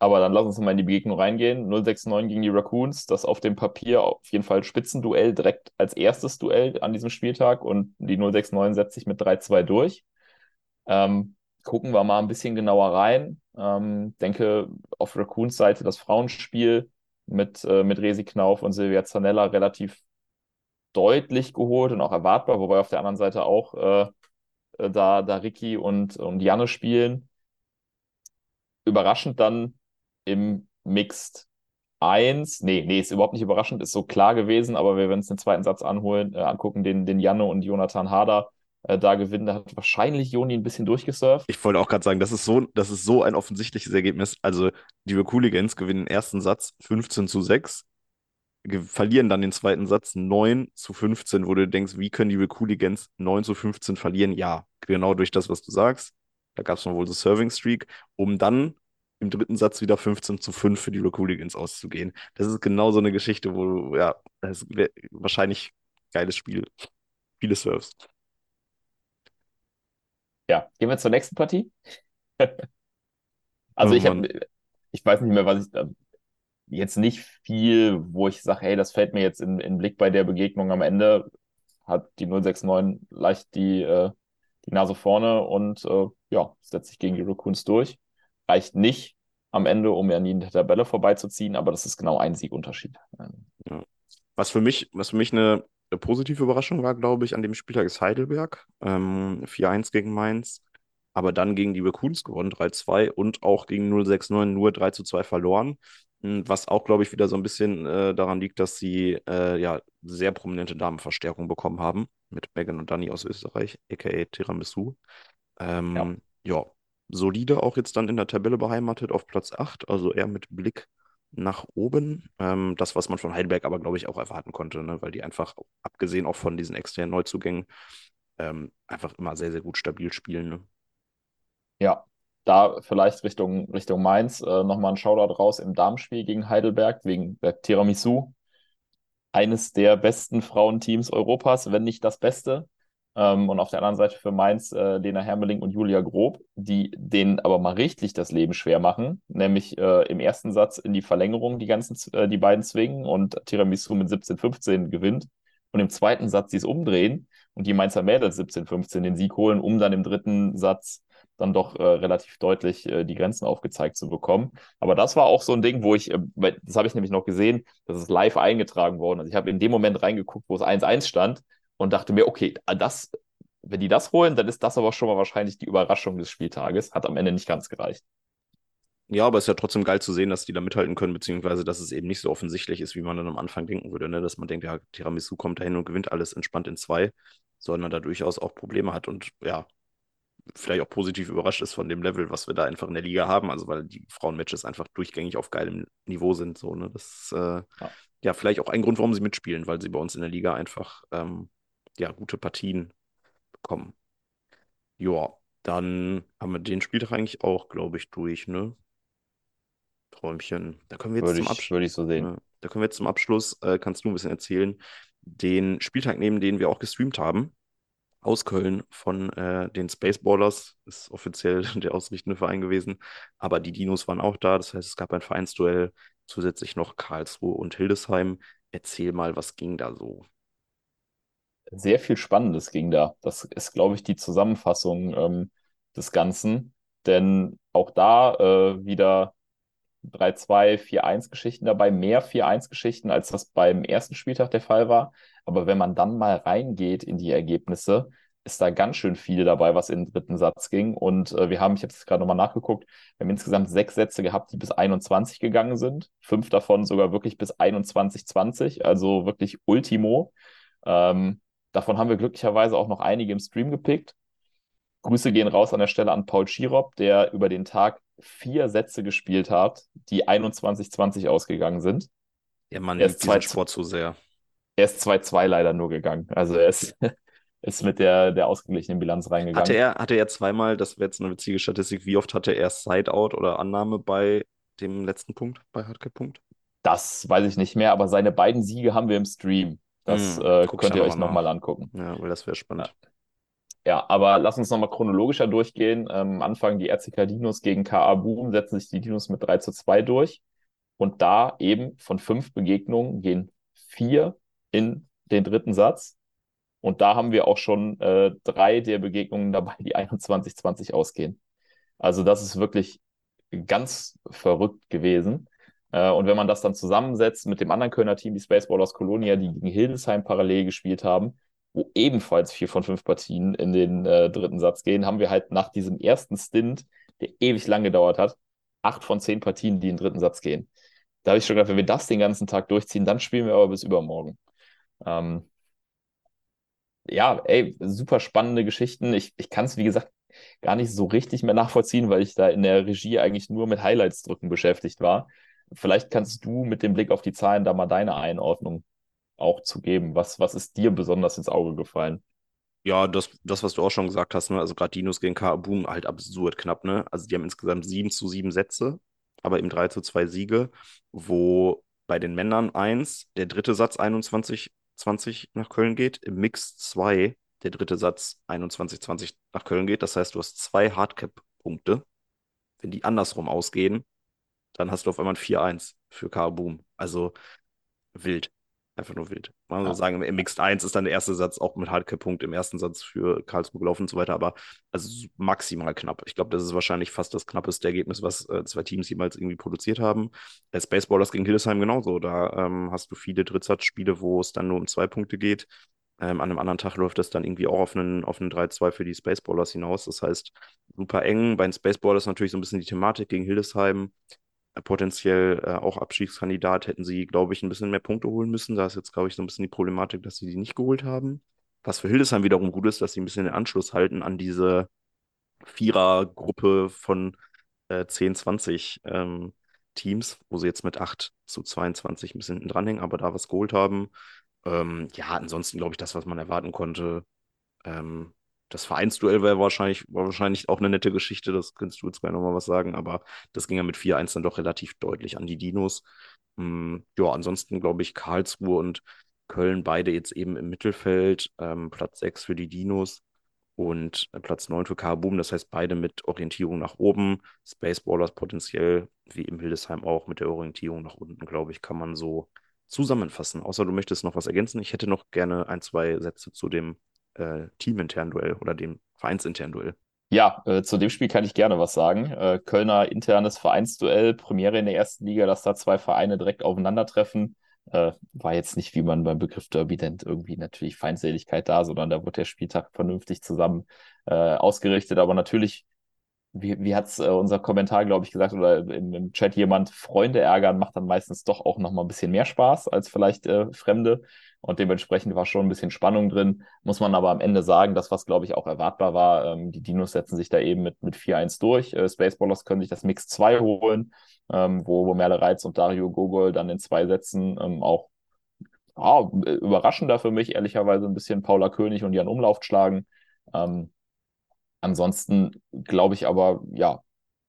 Aber dann lass uns mal in die Begegnung reingehen. 069 gegen die Raccoons, das auf dem Papier auf jeden Fall Spitzenduell direkt als erstes Duell an diesem Spieltag und die 069 setzt sich mit 3-2 durch. Ähm, gucken wir mal ein bisschen genauer rein. Ähm, denke auf Raccoons Seite das Frauenspiel mit, äh, mit Resi Knauf und Silvia Zanella relativ deutlich geholt und auch erwartbar, wobei auf der anderen Seite auch äh, äh, da, da Ricky und, und Janne spielen. Überraschend dann im Mixed 1, nee, nee, ist überhaupt nicht überraschend, ist so klar gewesen, aber wir werden uns den zweiten Satz anholen, äh, angucken, den, den Janne und Jonathan Harder äh, da gewinnen. Da hat wahrscheinlich Joni ein bisschen durchgesurft. Ich wollte auch gerade sagen, das ist, so, das ist so ein offensichtliches Ergebnis. Also die Hooligans gewinnen den ersten Satz 15 zu 6, verlieren dann den zweiten Satz 9 zu 15, wo du denkst, wie können die Hooligans 9 zu 15 verlieren? Ja, genau durch das, was du sagst. Da gab es noch wohl so Serving Streak, um dann im dritten Satz wieder 15 zu 5 für die Hooligans auszugehen. Das ist genau so eine Geschichte, wo du, ja, das ist wahrscheinlich geiles Spiel. Viele Serves. Ja, gehen wir zur nächsten Partie. also oh, ich habe, ich weiß nicht mehr, was ich, jetzt nicht viel, wo ich sage, hey, das fällt mir jetzt in, in Blick bei der Begegnung am Ende. Hat die 069 leicht die, äh, die Nase vorne und äh, ja, setzt sich gegen die Raccoons durch. Reicht nicht am Ende, um ja nie in der Tabelle vorbeizuziehen, aber das ist genau ein Siegunterschied. Ja. Was für mich, was für mich eine eine positive Überraschung war, glaube ich, an dem Spieltag ist Heidelberg. Ähm, 4-1 gegen Mainz. Aber dann gegen die Raccoons gewonnen, 3-2 und auch gegen 069 nur 3-2 verloren. Hm, was auch, glaube ich, wieder so ein bisschen äh, daran liegt, dass sie äh, ja sehr prominente Damenverstärkung bekommen haben. Mit Megan und Dani aus Österreich, aka Tiramisu. Ähm, ja. ja, solide auch jetzt dann in der Tabelle beheimatet auf Platz 8, also eher mit Blick nach oben. Ähm, das, was man von Heidelberg aber, glaube ich, auch erwarten konnte, ne? weil die einfach, abgesehen auch von diesen externen Neuzugängen, ähm, einfach immer sehr, sehr gut stabil spielen. Ne? Ja, da vielleicht Richtung, Richtung Mainz äh, nochmal ein Shoutout raus im Darmspiel gegen Heidelberg wegen der Tiramisu. Eines der besten Frauenteams Europas, wenn nicht das Beste. Ähm, und auf der anderen Seite für Mainz äh, Lena Hermeling und Julia Grob, die denen aber mal richtig das Leben schwer machen, nämlich äh, im ersten Satz in die Verlängerung die ganzen, äh, die beiden zwingen und Tiramisu mit 17-15 gewinnt und im zweiten Satz sie es umdrehen und die Mainzer Mädels 17-15 den Sieg holen, um dann im dritten Satz dann doch äh, relativ deutlich äh, die Grenzen aufgezeigt zu bekommen. Aber das war auch so ein Ding, wo ich, äh, das habe ich nämlich noch gesehen, das ist live eingetragen worden. Also ich habe in dem Moment reingeguckt, wo es 1-1 stand und dachte mir, okay, das, wenn die das holen, dann ist das aber schon mal wahrscheinlich die Überraschung des Spieltages. Hat am Ende nicht ganz gereicht. Ja, aber es ist ja trotzdem geil zu sehen, dass die da mithalten können, beziehungsweise dass es eben nicht so offensichtlich ist, wie man dann am Anfang denken würde, ne? dass man denkt, ja, Tiramisu kommt dahin und gewinnt alles entspannt in zwei, sondern da durchaus auch Probleme hat und ja, vielleicht auch positiv überrascht ist von dem Level, was wir da einfach in der Liga haben, also weil die Frauenmatches einfach durchgängig auf geilem Niveau sind, so, ne? Das ist äh, ja. ja. vielleicht auch ein Grund, warum sie mitspielen, weil sie bei uns in der Liga einfach ähm, ja, gute Partien bekommen. Ja, dann haben wir den Spieltag eigentlich auch, glaube ich, durch, ne? Träumchen. Da können wir jetzt würde zum Abschluss. Würde ich so sehen. Da können wir jetzt zum Abschluss, äh, kannst du ein bisschen erzählen, den Spieltag nehmen, den wir auch gestreamt haben. Aus Köln von äh, den Spaceballers, ist offiziell der ausrichtende Verein gewesen. Aber die Dinos waren auch da, das heißt, es gab ein Vereinsduell, zusätzlich noch Karlsruhe und Hildesheim. Erzähl mal, was ging da so? Sehr viel Spannendes ging da. Das ist, glaube ich, die Zusammenfassung ähm, des Ganzen. Denn auch da äh, wieder 3-2, 4-1 Geschichten dabei, mehr 4-1 Geschichten, als das beim ersten Spieltag der Fall war. Aber wenn man dann mal reingeht in die Ergebnisse, ist da ganz schön viel dabei, was in den dritten Satz ging. Und äh, wir haben, ich habe es gerade nochmal nachgeguckt, wir haben insgesamt sechs Sätze gehabt, die bis 21 gegangen sind. Fünf davon sogar wirklich bis 21-20, also wirklich Ultimo. Ähm, Davon haben wir glücklicherweise auch noch einige im Stream gepickt. Grüße gehen raus an der Stelle an Paul Schirop, der über den Tag vier Sätze gespielt hat, die 21-20 ausgegangen sind. Der Mann liebt diesen Sport zu sehr. Er ist 2-2 leider nur gegangen. Also er ist, ist mit der, der ausgeglichenen Bilanz reingegangen. Hatte er, hatte er zweimal, das wäre jetzt eine witzige Statistik, wie oft hatte er Sideout oder Annahme bei dem letzten Punkt, bei Hardcap-Punkt? Das weiß ich nicht mehr, aber seine beiden Siege haben wir im Stream. Das hm, äh, könnt ihr euch nochmal noch angucken. Ja, weil das wäre spannend. Ja. ja. aber lass uns nochmal chronologischer durchgehen. Ähm, Anfang die RCK Dinos gegen KA Boom setzen sich die Dinos mit 3 zu 2 durch. Und da eben von fünf Begegnungen gehen vier in den dritten Satz. Und da haben wir auch schon äh, drei der Begegnungen dabei, die 21-20 ausgehen. Also das ist wirklich ganz verrückt gewesen. Äh, und wenn man das dann zusammensetzt mit dem anderen Kölner Team, die Spaceballers Colonia, die gegen Hildesheim parallel gespielt haben, wo ebenfalls vier von fünf Partien in den äh, dritten Satz gehen, haben wir halt nach diesem ersten Stint, der ewig lang gedauert hat, acht von zehn Partien, die in den dritten Satz gehen. Da habe ich schon gedacht, wenn wir das den ganzen Tag durchziehen, dann spielen wir aber bis übermorgen. Ähm, ja, ey, super spannende Geschichten. Ich, ich kann es, wie gesagt, gar nicht so richtig mehr nachvollziehen, weil ich da in der Regie eigentlich nur mit Highlights drücken beschäftigt war. Vielleicht kannst du mit dem Blick auf die Zahlen da mal deine Einordnung auch zu geben. Was, was ist dir besonders ins Auge gefallen? Ja, das, das, was du auch schon gesagt hast, ne? Also gerade Dinos gegen Boom halt absurd knapp, ne? Also die haben insgesamt 7 zu 7 Sätze, aber eben 3 zu 2 Siege, wo bei den Männern 1 der dritte Satz 21 20 nach Köln geht, im Mix 2 der dritte Satz 21 20 nach Köln geht. Das heißt, du hast zwei Hardcap-Punkte. Wenn die andersrum ausgehen, dann hast du auf einmal ein 4-1 für Boom. Also wild. Einfach nur wild. Man ja. sagen, im Mixed 1 ist dann der erste Satz auch mit Hardcap-Punkt im ersten Satz für Karlsruhe gelaufen und so weiter, aber also maximal knapp. Ich glaube, das ist wahrscheinlich fast das knappeste Ergebnis, was äh, zwei Teams jemals irgendwie produziert haben. Äh, Spaceballers gegen Hildesheim genauso. Da ähm, hast du viele Drittsatzspiele, wo es dann nur um zwei Punkte geht. Ähm, an einem anderen Tag läuft das dann irgendwie auch auf einen, auf einen 3-2 für die Spaceballers hinaus. Das heißt, super eng. Bei den Spaceballers natürlich so ein bisschen die Thematik gegen Hildesheim potenziell äh, auch Abstiegskandidat, hätten sie, glaube ich, ein bisschen mehr Punkte holen müssen. Da ist jetzt, glaube ich, so ein bisschen die Problematik, dass sie die nicht geholt haben. Was für Hildesheim wiederum gut ist, dass sie ein bisschen den Anschluss halten an diese Vierergruppe von äh, 10, 20 ähm, Teams, wo sie jetzt mit 8 zu 22 ein bisschen hinten dranhängen, aber da was geholt haben. Ähm, ja, ansonsten glaube ich, das, was man erwarten konnte. Ähm, das Vereinsduell wäre wahrscheinlich, war wahrscheinlich auch eine nette Geschichte, das könntest du jetzt gleich nochmal was sagen, aber das ging ja mit 4-1 dann doch relativ deutlich an die Dinos. Hm, ja, ansonsten glaube ich, Karlsruhe und Köln beide jetzt eben im Mittelfeld, ähm, Platz 6 für die Dinos und äh, Platz 9 für Boom. das heißt beide mit Orientierung nach oben. Spaceballers potenziell, wie im Hildesheim auch, mit der Orientierung nach unten, glaube ich, kann man so zusammenfassen. Außer du möchtest noch was ergänzen. Ich hätte noch gerne ein, zwei Sätze zu dem äh, teaminternen Duell oder dem vereinsinternen Duell. Ja, äh, zu dem Spiel kann ich gerne was sagen. Äh, Kölner internes Vereinsduell, Premiere in der ersten Liga, dass da zwei Vereine direkt aufeinandertreffen. Äh, war jetzt nicht, wie man beim Begriff Derby nennt, irgendwie natürlich Feindseligkeit da, sondern da wurde der Spieltag vernünftig zusammen äh, ausgerichtet. Aber natürlich, wie, wie hat es äh, unser Kommentar, glaube ich, gesagt, oder im, im, Chat jemand, Freunde ärgern macht dann meistens doch auch nochmal ein bisschen mehr Spaß als vielleicht äh, Fremde. Und dementsprechend war schon ein bisschen Spannung drin. Muss man aber am Ende sagen, das, was glaube ich auch erwartbar war, ähm, die Dinos setzen sich da eben mit, mit 4-1 durch. Äh, Spaceballers können sich das Mix 2 holen, ähm, wo, wo Merle Reitz und Dario Gogol dann in zwei Sätzen ähm, auch ah, überraschender für mich, ehrlicherweise ein bisschen Paula König und Jan Umlauf schlagen. Ähm, ansonsten glaube ich aber, ja,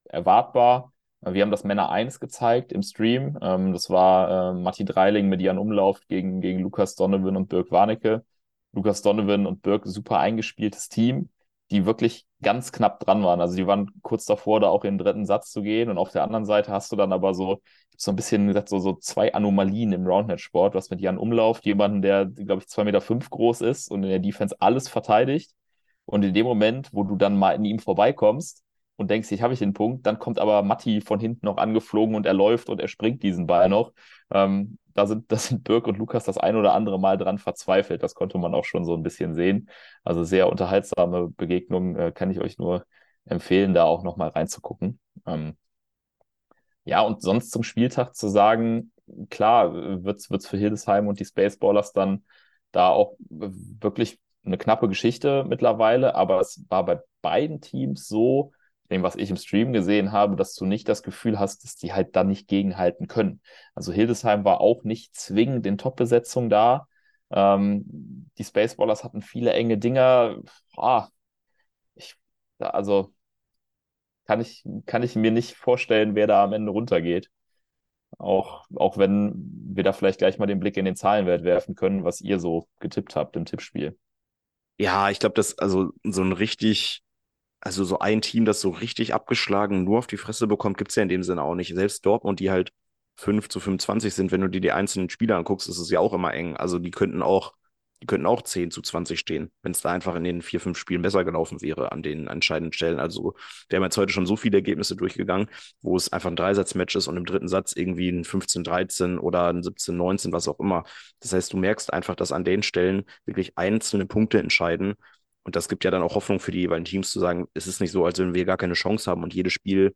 erwartbar. Wir haben das Männer 1 gezeigt im Stream. Ähm, das war äh, Matti Dreiling mit Jan Umlauf gegen, gegen Lukas Donovan und Birk Warnecke. Lukas Donovan und Birk, super eingespieltes Team, die wirklich ganz knapp dran waren. Also die waren kurz davor, da auch in den dritten Satz zu gehen. Und auf der anderen Seite hast du dann aber so, so ein bisschen gesagt, so, so zwei Anomalien im Roundnet-Sport. Was mit Jan Umlauf, jemanden, der, glaube ich, 2,5 Meter fünf groß ist und in der Defense alles verteidigt. Und in dem Moment, wo du dann mal in ihm vorbeikommst, und denkst, ich habe ich den Punkt. Dann kommt aber Matti von hinten noch angeflogen und er läuft und er springt diesen Ball noch. Ähm, da sind, da sind Birk und Lukas das ein oder andere Mal dran verzweifelt. Das konnte man auch schon so ein bisschen sehen. Also sehr unterhaltsame Begegnung, äh, kann ich euch nur empfehlen, da auch nochmal reinzugucken. Ähm, ja, und sonst zum Spieltag zu sagen, klar, wird es für Hildesheim und die Spaceballers dann da auch wirklich eine knappe Geschichte mittlerweile, aber es war bei beiden Teams so, dem, was ich im Stream gesehen habe, dass du nicht das Gefühl hast, dass die halt da nicht gegenhalten können. Also Hildesheim war auch nicht zwingend in Top-Besetzung da. Ähm, die Spaceballers hatten viele enge Dinger. Ah, ich, also kann ich, kann ich mir nicht vorstellen, wer da am Ende runtergeht. Auch, auch wenn wir da vielleicht gleich mal den Blick in den Zahlenwert werfen können, was ihr so getippt habt im Tippspiel. Ja, ich glaube, dass also so ein richtig also so ein Team, das so richtig abgeschlagen nur auf die Fresse bekommt, gibt es ja in dem Sinne auch nicht. Selbst Dortmund, die halt 5 zu 25 sind, wenn du dir die einzelnen Spieler anguckst, ist es ja auch immer eng. Also die könnten auch, die könnten auch 10 zu 20 stehen, wenn es da einfach in den vier, fünf Spielen besser gelaufen wäre an den entscheidenden Stellen. Also wir haben jetzt heute schon so viele Ergebnisse durchgegangen, wo es einfach ein Dreisatzmatch ist und im dritten Satz irgendwie ein 15-13 oder ein 17-19, was auch immer. Das heißt, du merkst einfach, dass an den Stellen wirklich einzelne Punkte entscheiden und das gibt ja dann auch Hoffnung für die jeweiligen Teams zu sagen, es ist nicht so, als wenn wir gar keine Chance haben und jedes Spiel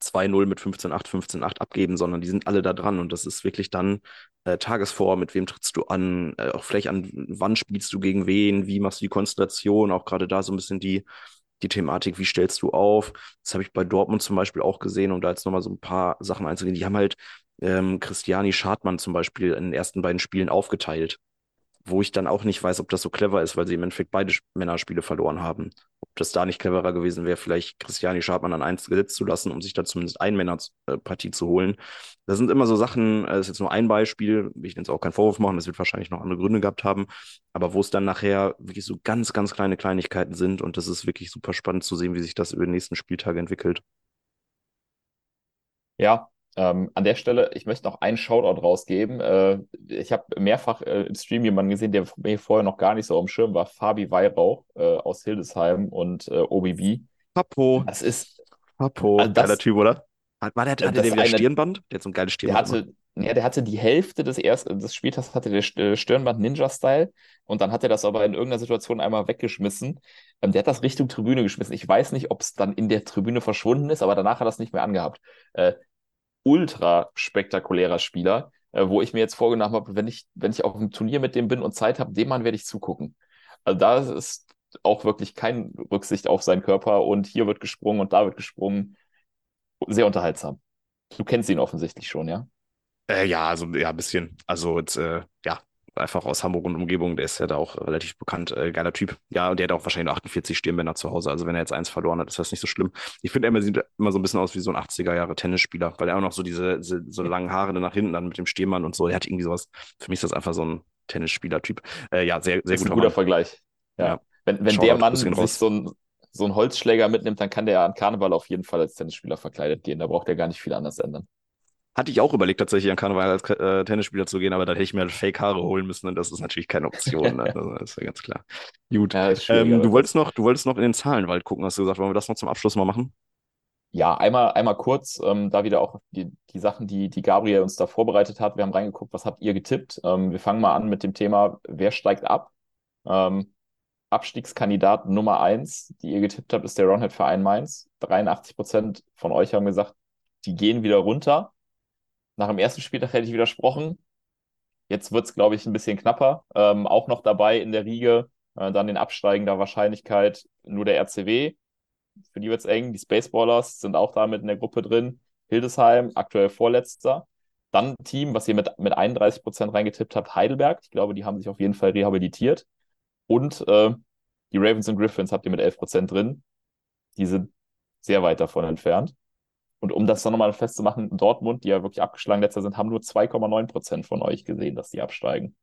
2-0 mit 15-8, 15-8 abgeben, sondern die sind alle da dran und das ist wirklich dann äh, Tagesform, mit wem trittst du an, äh, auch vielleicht an wann spielst du gegen wen, wie machst du die Konstellation, auch gerade da so ein bisschen die, die Thematik, wie stellst du auf. Das habe ich bei Dortmund zum Beispiel auch gesehen, um da jetzt nochmal so ein paar Sachen einzugehen. Die haben halt ähm, Christiani Schadmann zum Beispiel in den ersten beiden Spielen aufgeteilt wo ich dann auch nicht weiß, ob das so clever ist, weil sie im Endeffekt beide Männerspiele verloren haben. Ob das da nicht cleverer gewesen wäre, vielleicht Christiani Schadmann an eins gesetzt zu lassen, um sich da zumindest ein Männerpartie zu holen. Das sind immer so Sachen, das ist jetzt nur ein Beispiel, will ich jetzt auch keinen Vorwurf machen, das wird wahrscheinlich noch andere Gründe gehabt haben, aber wo es dann nachher wirklich so ganz, ganz kleine Kleinigkeiten sind und das ist wirklich super spannend zu sehen, wie sich das über die nächsten Spieltage entwickelt. Ja, ähm, an der Stelle, ich möchte noch einen Shoutout rausgeben. Äh, ich habe mehrfach äh, im Stream jemanden gesehen, der mir vorher noch gar nicht so am Schirm war. Fabi Weihrauch äh, aus Hildesheim und äh, OBB. Papo. Das ist. Papo. Also das, Geiler Typ, oder? War der, hatte der wieder eine, Stirnband? Der hat so ein geiles Stirnband. Der hatte, ja, der hatte die Hälfte des ersten des Spieltags hatte der äh, Stirnband Ninja-Style und dann hat er das aber in irgendeiner Situation einmal weggeschmissen. Ähm, der hat das Richtung Tribüne geschmissen. Ich weiß nicht, ob es dann in der Tribüne verschwunden ist, aber danach hat er das nicht mehr angehabt. Äh, ultra spektakulärer Spieler, äh, wo ich mir jetzt vorgenommen habe, wenn ich, wenn ich auf einem Turnier mit dem bin und Zeit habe, dem Mann werde ich zugucken. Also da ist auch wirklich kein Rücksicht auf seinen Körper und hier wird gesprungen und da wird gesprungen. Sehr unterhaltsam. Du kennst ihn offensichtlich schon, ja? Äh, ja, also ja, ein bisschen. Also jetzt, äh, ja, einfach aus Hamburg und Umgebung, der ist ja da auch relativ bekannt, äh, geiler Typ. Ja, und der hat auch wahrscheinlich 48 Stirnbänder zu Hause. Also wenn er jetzt eins verloren hat, ist das nicht so schlimm. Ich finde, er sieht immer so ein bisschen aus wie so ein 80er Jahre Tennisspieler, weil er auch noch so diese, diese so langen Haare nach hinten dann mit dem Stirnband und so. Er hat irgendwie sowas. Für mich ist das einfach so ein Tennisspieler-Typ. Äh, ja, sehr, sehr guter, ein guter Vergleich. Ja. ja. Wenn, wenn der Mann sich so ein, so einen Holzschläger mitnimmt, dann kann der an Karneval auf jeden Fall als Tennisspieler verkleidet gehen. Da braucht er gar nicht viel anders ändern. Hatte ich auch überlegt, tatsächlich an Karneval als äh, Tennisspieler zu gehen, aber da hätte ich mir halt Fake-Haare holen müssen und das ist natürlich keine Option. Ne? Also, das ist ja ganz klar. Gut. Ja, ähm, du, wolltest noch, du wolltest noch in den Zahlenwald gucken, hast du gesagt. Wollen wir das noch zum Abschluss mal machen? Ja, einmal, einmal kurz, ähm, da wieder auch die, die Sachen, die, die Gabriel uns da vorbereitet hat. Wir haben reingeguckt, was habt ihr getippt? Ähm, wir fangen mal an mit dem Thema, wer steigt ab? Ähm, Abstiegskandidat Nummer eins, die ihr getippt habt, ist der Ronhead-Verein Mainz. 83 Prozent von euch haben gesagt, die gehen wieder runter. Nach dem ersten Spieltag hätte ich widersprochen. Jetzt wird es, glaube ich, ein bisschen knapper. Ähm, auch noch dabei in der Riege, äh, dann in absteigender Wahrscheinlichkeit nur der RCW. Für die wird es eng. Die Spaceballers sind auch da mit in der Gruppe drin. Hildesheim, aktuell Vorletzter. Dann ein Team, was ihr mit, mit 31 Prozent reingetippt habt, Heidelberg. Ich glaube, die haben sich auf jeden Fall rehabilitiert. Und äh, die Ravens und Griffins habt ihr mit 11 Prozent drin. Die sind sehr weit davon entfernt. Und um das dann nochmal festzumachen, Dortmund, die ja wirklich abgeschlagen letzter sind, haben nur 2,9 Prozent von euch gesehen, dass die absteigen.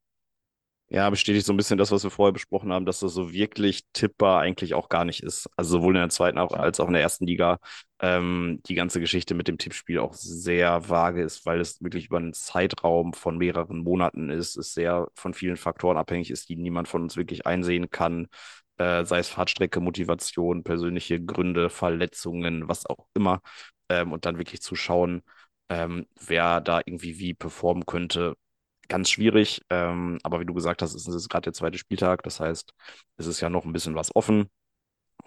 Ja, bestätigt so ein bisschen das, was wir vorher besprochen haben, dass das so wirklich tippbar eigentlich auch gar nicht ist. Also sowohl in der zweiten als auch in der ersten Liga ähm, die ganze Geschichte mit dem Tippspiel auch sehr vage ist, weil es wirklich über einen Zeitraum von mehreren Monaten ist, es sehr von vielen Faktoren abhängig ist, die niemand von uns wirklich einsehen kann. Äh, sei es Fahrtstrecke, Motivation, persönliche Gründe, Verletzungen, was auch immer ähm, und dann wirklich zu schauen, ähm, wer da irgendwie wie performen könnte. Ganz schwierig, ähm, aber wie du gesagt hast, ist es gerade der zweite Spieltag. Das heißt, es ist ja noch ein bisschen was offen.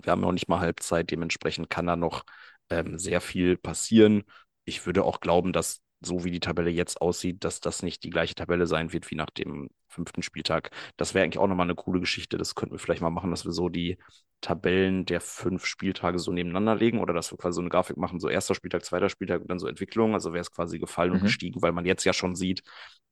Wir haben noch nicht mal Halbzeit, dementsprechend kann da noch ähm, sehr viel passieren. Ich würde auch glauben, dass so wie die Tabelle jetzt aussieht, dass das nicht die gleiche Tabelle sein wird wie nach dem fünften Spieltag. Das wäre eigentlich auch nochmal eine coole Geschichte. Das könnten wir vielleicht mal machen, dass wir so die Tabellen der fünf Spieltage so nebeneinander legen oder dass wir quasi so eine Grafik machen, so erster Spieltag, zweiter Spieltag und dann so Entwicklung. Also wäre es quasi gefallen mhm. und gestiegen, weil man jetzt ja schon sieht,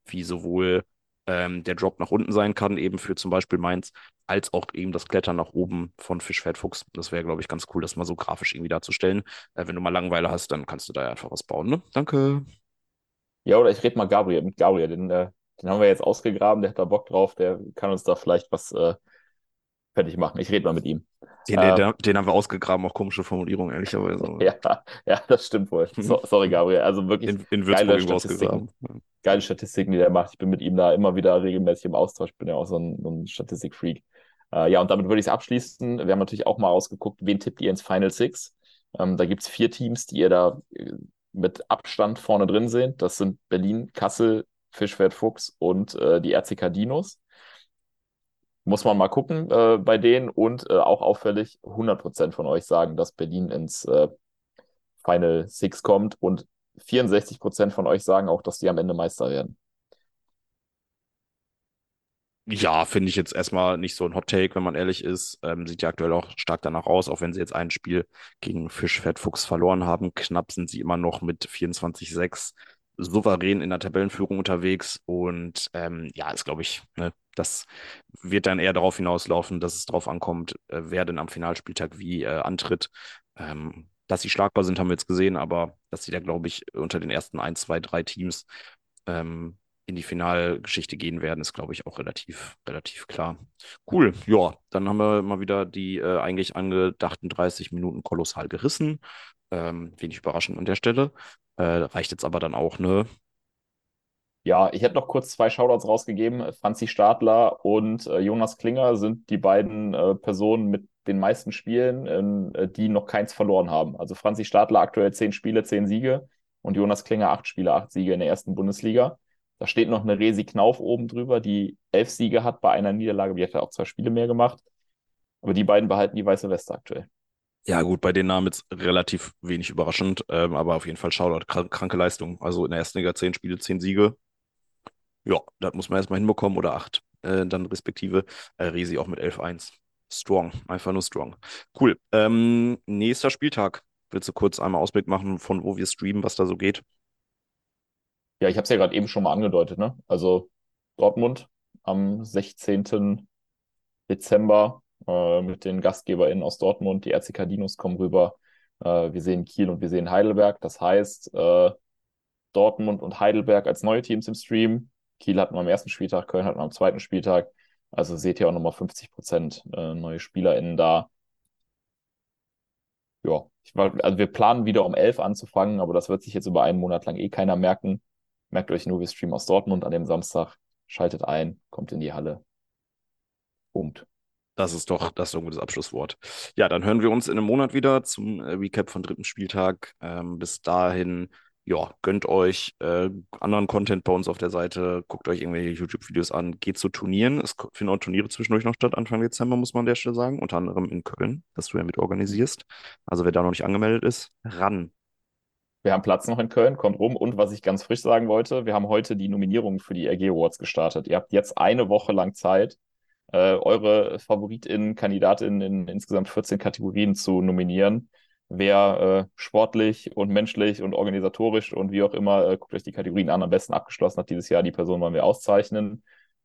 wie sowohl ähm, der Drop nach unten sein kann, eben für zum Beispiel Mainz, als auch eben das Klettern nach oben von Fischfeld Fuchs. Das wäre, glaube ich, ganz cool, das mal so grafisch irgendwie darzustellen. Äh, wenn du mal Langeweile hast, dann kannst du da einfach was bauen. Ne? Danke. Ja, oder ich rede mal Gabriel, mit Gabriel, den, äh, den haben wir jetzt ausgegraben, der hat da Bock drauf, der kann uns da vielleicht was äh, fertig machen. Ich rede mal mit ihm. Den, äh, den, den, haben wir ausgegraben, auch komische Formulierung, ehrlicherweise. ja, ja, das stimmt wohl. So, sorry, Gabriel. Also wirklich in, in geile, Statistiken, geile Statistiken, die der macht. Ich bin mit ihm da immer wieder regelmäßig im Austausch. Ich bin ja auch so ein, so ein Statistikfreak. Äh, ja, und damit würde ich es abschließen. Wir haben natürlich auch mal ausgeguckt, wen tippt ihr ins Final Six? Ähm, da gibt es vier Teams, die ihr da äh, mit Abstand vorne drin sind. Das sind Berlin, Kassel, Fischwert Fuchs und äh, die RCK Dinos. Muss man mal gucken äh, bei denen und äh, auch auffällig, 100% von euch sagen, dass Berlin ins äh, Final Six kommt und 64 Prozent von euch sagen auch, dass die am Ende Meister werden. Ja, finde ich jetzt erstmal nicht so ein Hot Take, wenn man ehrlich ist. Ähm, sieht ja aktuell auch stark danach aus, auch wenn sie jetzt ein Spiel gegen Fischfett Fuchs verloren haben. Knapp sind sie immer noch mit 24-6 souverän in der Tabellenführung unterwegs. Und ähm, ja, ist, glaube ich, ne, das wird dann eher darauf hinauslaufen, dass es darauf ankommt, äh, wer denn am Finalspieltag wie äh, antritt. Ähm, dass sie schlagbar sind, haben wir jetzt gesehen, aber dass sie da, glaube ich, unter den ersten ein, zwei, drei Teams ähm, in die Finalgeschichte gehen werden, ist, glaube ich, auch relativ, relativ klar. Cool, ja, dann haben wir mal wieder die äh, eigentlich angedachten 30 Minuten kolossal gerissen. Ähm, wenig überraschend an der Stelle. Äh, reicht jetzt aber dann auch, ne? Ja, ich hätte noch kurz zwei Shoutouts rausgegeben. Franzi Stadler und äh, Jonas Klinger sind die beiden äh, Personen mit den meisten Spielen, äh, die noch keins verloren haben. Also Franzi Stadler aktuell zehn Spiele, zehn Siege und Jonas Klinger acht Spiele, acht Siege in der ersten Bundesliga. Da steht noch eine Resi Knauf oben drüber, die elf Siege hat bei einer Niederlage. Die hat ja auch zwei Spiele mehr gemacht. Aber die beiden behalten die weiße Weste aktuell. Ja, gut, bei den Namen jetzt relativ wenig überraschend, ähm, aber auf jeden Fall Shoutout, kranke Leistung. Also in der ersten Liga zehn Spiele, zehn Siege. Ja, das muss man erstmal hinbekommen oder acht. Äh, dann respektive äh, Resi auch mit 11-1. Strong, einfach nur strong. Cool. Ähm, nächster Spieltag. Willst du kurz einmal Ausblick machen, von wo wir streamen, was da so geht? Ja, ich habe es ja gerade eben schon mal angedeutet, ne? Also Dortmund am 16. Dezember äh, mit den GastgeberInnen aus Dortmund. Die RCK Dinos kommen rüber. Äh, wir sehen Kiel und wir sehen Heidelberg. Das heißt, äh, Dortmund und Heidelberg als neue Teams im Stream. Kiel hatten wir am ersten Spieltag, Köln hatten wir am zweiten Spieltag. Also seht ihr auch nochmal 50 Prozent äh, neue SpielerInnen da. Ja, ich also wir planen wieder um 11 anzufangen, aber das wird sich jetzt über einen Monat lang eh keiner merken. Merkt euch nur, wir streamen aus Dortmund an dem Samstag. Schaltet ein, kommt in die Halle. Punkt. Das ist doch das ist ein Abschlusswort. Ja, dann hören wir uns in einem Monat wieder zum äh, Recap von dritten Spieltag. Ähm, bis dahin, ja, gönnt euch äh, anderen Content bei uns auf der Seite, guckt euch irgendwelche YouTube-Videos an, geht zu Turnieren. Es finden auch Turniere zwischendurch noch statt, Anfang Dezember, muss man an der Stelle sagen. Unter anderem in Köln, das du ja mit organisierst. Also wer da noch nicht angemeldet ist, ran. Wir haben Platz noch in Köln, kommt rum. Und was ich ganz frisch sagen wollte, wir haben heute die Nominierungen für die RG Awards gestartet. Ihr habt jetzt eine Woche lang Zeit, äh, eure FavoritInnen, KandidatInnen in insgesamt 14 Kategorien zu nominieren. Wer äh, sportlich und menschlich und organisatorisch und wie auch immer, äh, guckt euch die Kategorien an, am besten abgeschlossen hat dieses Jahr, die Person wollen wir auszeichnen.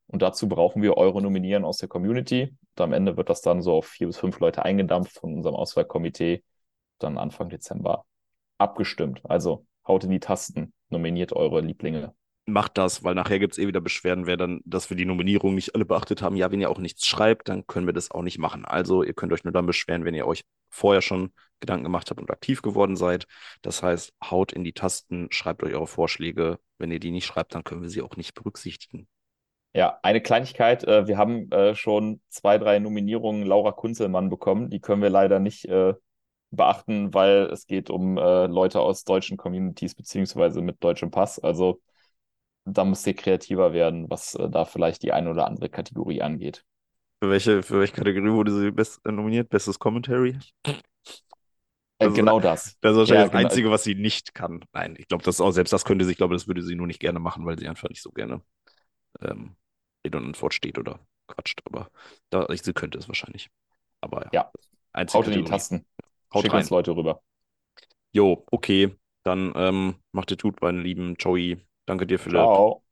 Und dazu brauchen wir eure Nominieren aus der Community. Und am Ende wird das dann so auf vier bis fünf Leute eingedampft von unserem Auswahlkomitee. Dann Anfang Dezember abgestimmt. Also haut in die Tasten, nominiert eure Lieblinge. Macht das, weil nachher gibt es eh wieder Beschwerden, wer dann, dass wir die Nominierung nicht alle beachtet haben. Ja, wenn ihr auch nichts schreibt, dann können wir das auch nicht machen. Also ihr könnt euch nur dann beschweren, wenn ihr euch vorher schon Gedanken gemacht habt und aktiv geworden seid. Das heißt, haut in die Tasten, schreibt euch eure Vorschläge. Wenn ihr die nicht schreibt, dann können wir sie auch nicht berücksichtigen. Ja, eine Kleinigkeit. Äh, wir haben äh, schon zwei, drei Nominierungen Laura Kunzelmann bekommen. Die können wir leider nicht äh, beachten, weil es geht um äh, Leute aus deutschen Communities beziehungsweise mit deutschem Pass. Also da muss ihr kreativer werden, was äh, da vielleicht die eine oder andere Kategorie angeht. Für welche, für welche Kategorie wurde sie best, nominiert? Bestes Commentary? Das genau das. Das ist wahrscheinlich ja, das genau. Einzige, was sie nicht kann. Nein, ich glaube, das auch, selbst das könnte sie, ich glaube, das würde sie nur nicht gerne machen, weil sie einfach nicht so gerne ähm, Rede und Antwort steht oder quatscht. Aber da, sie könnte es wahrscheinlich. Aber ja. ja. Haut in die Tasten. Haut Schick rein. uns Leute rüber. Jo, okay. Dann ähm, macht ihr gut, meine Lieben. Joey. Danke dir, Philipp. Ciao.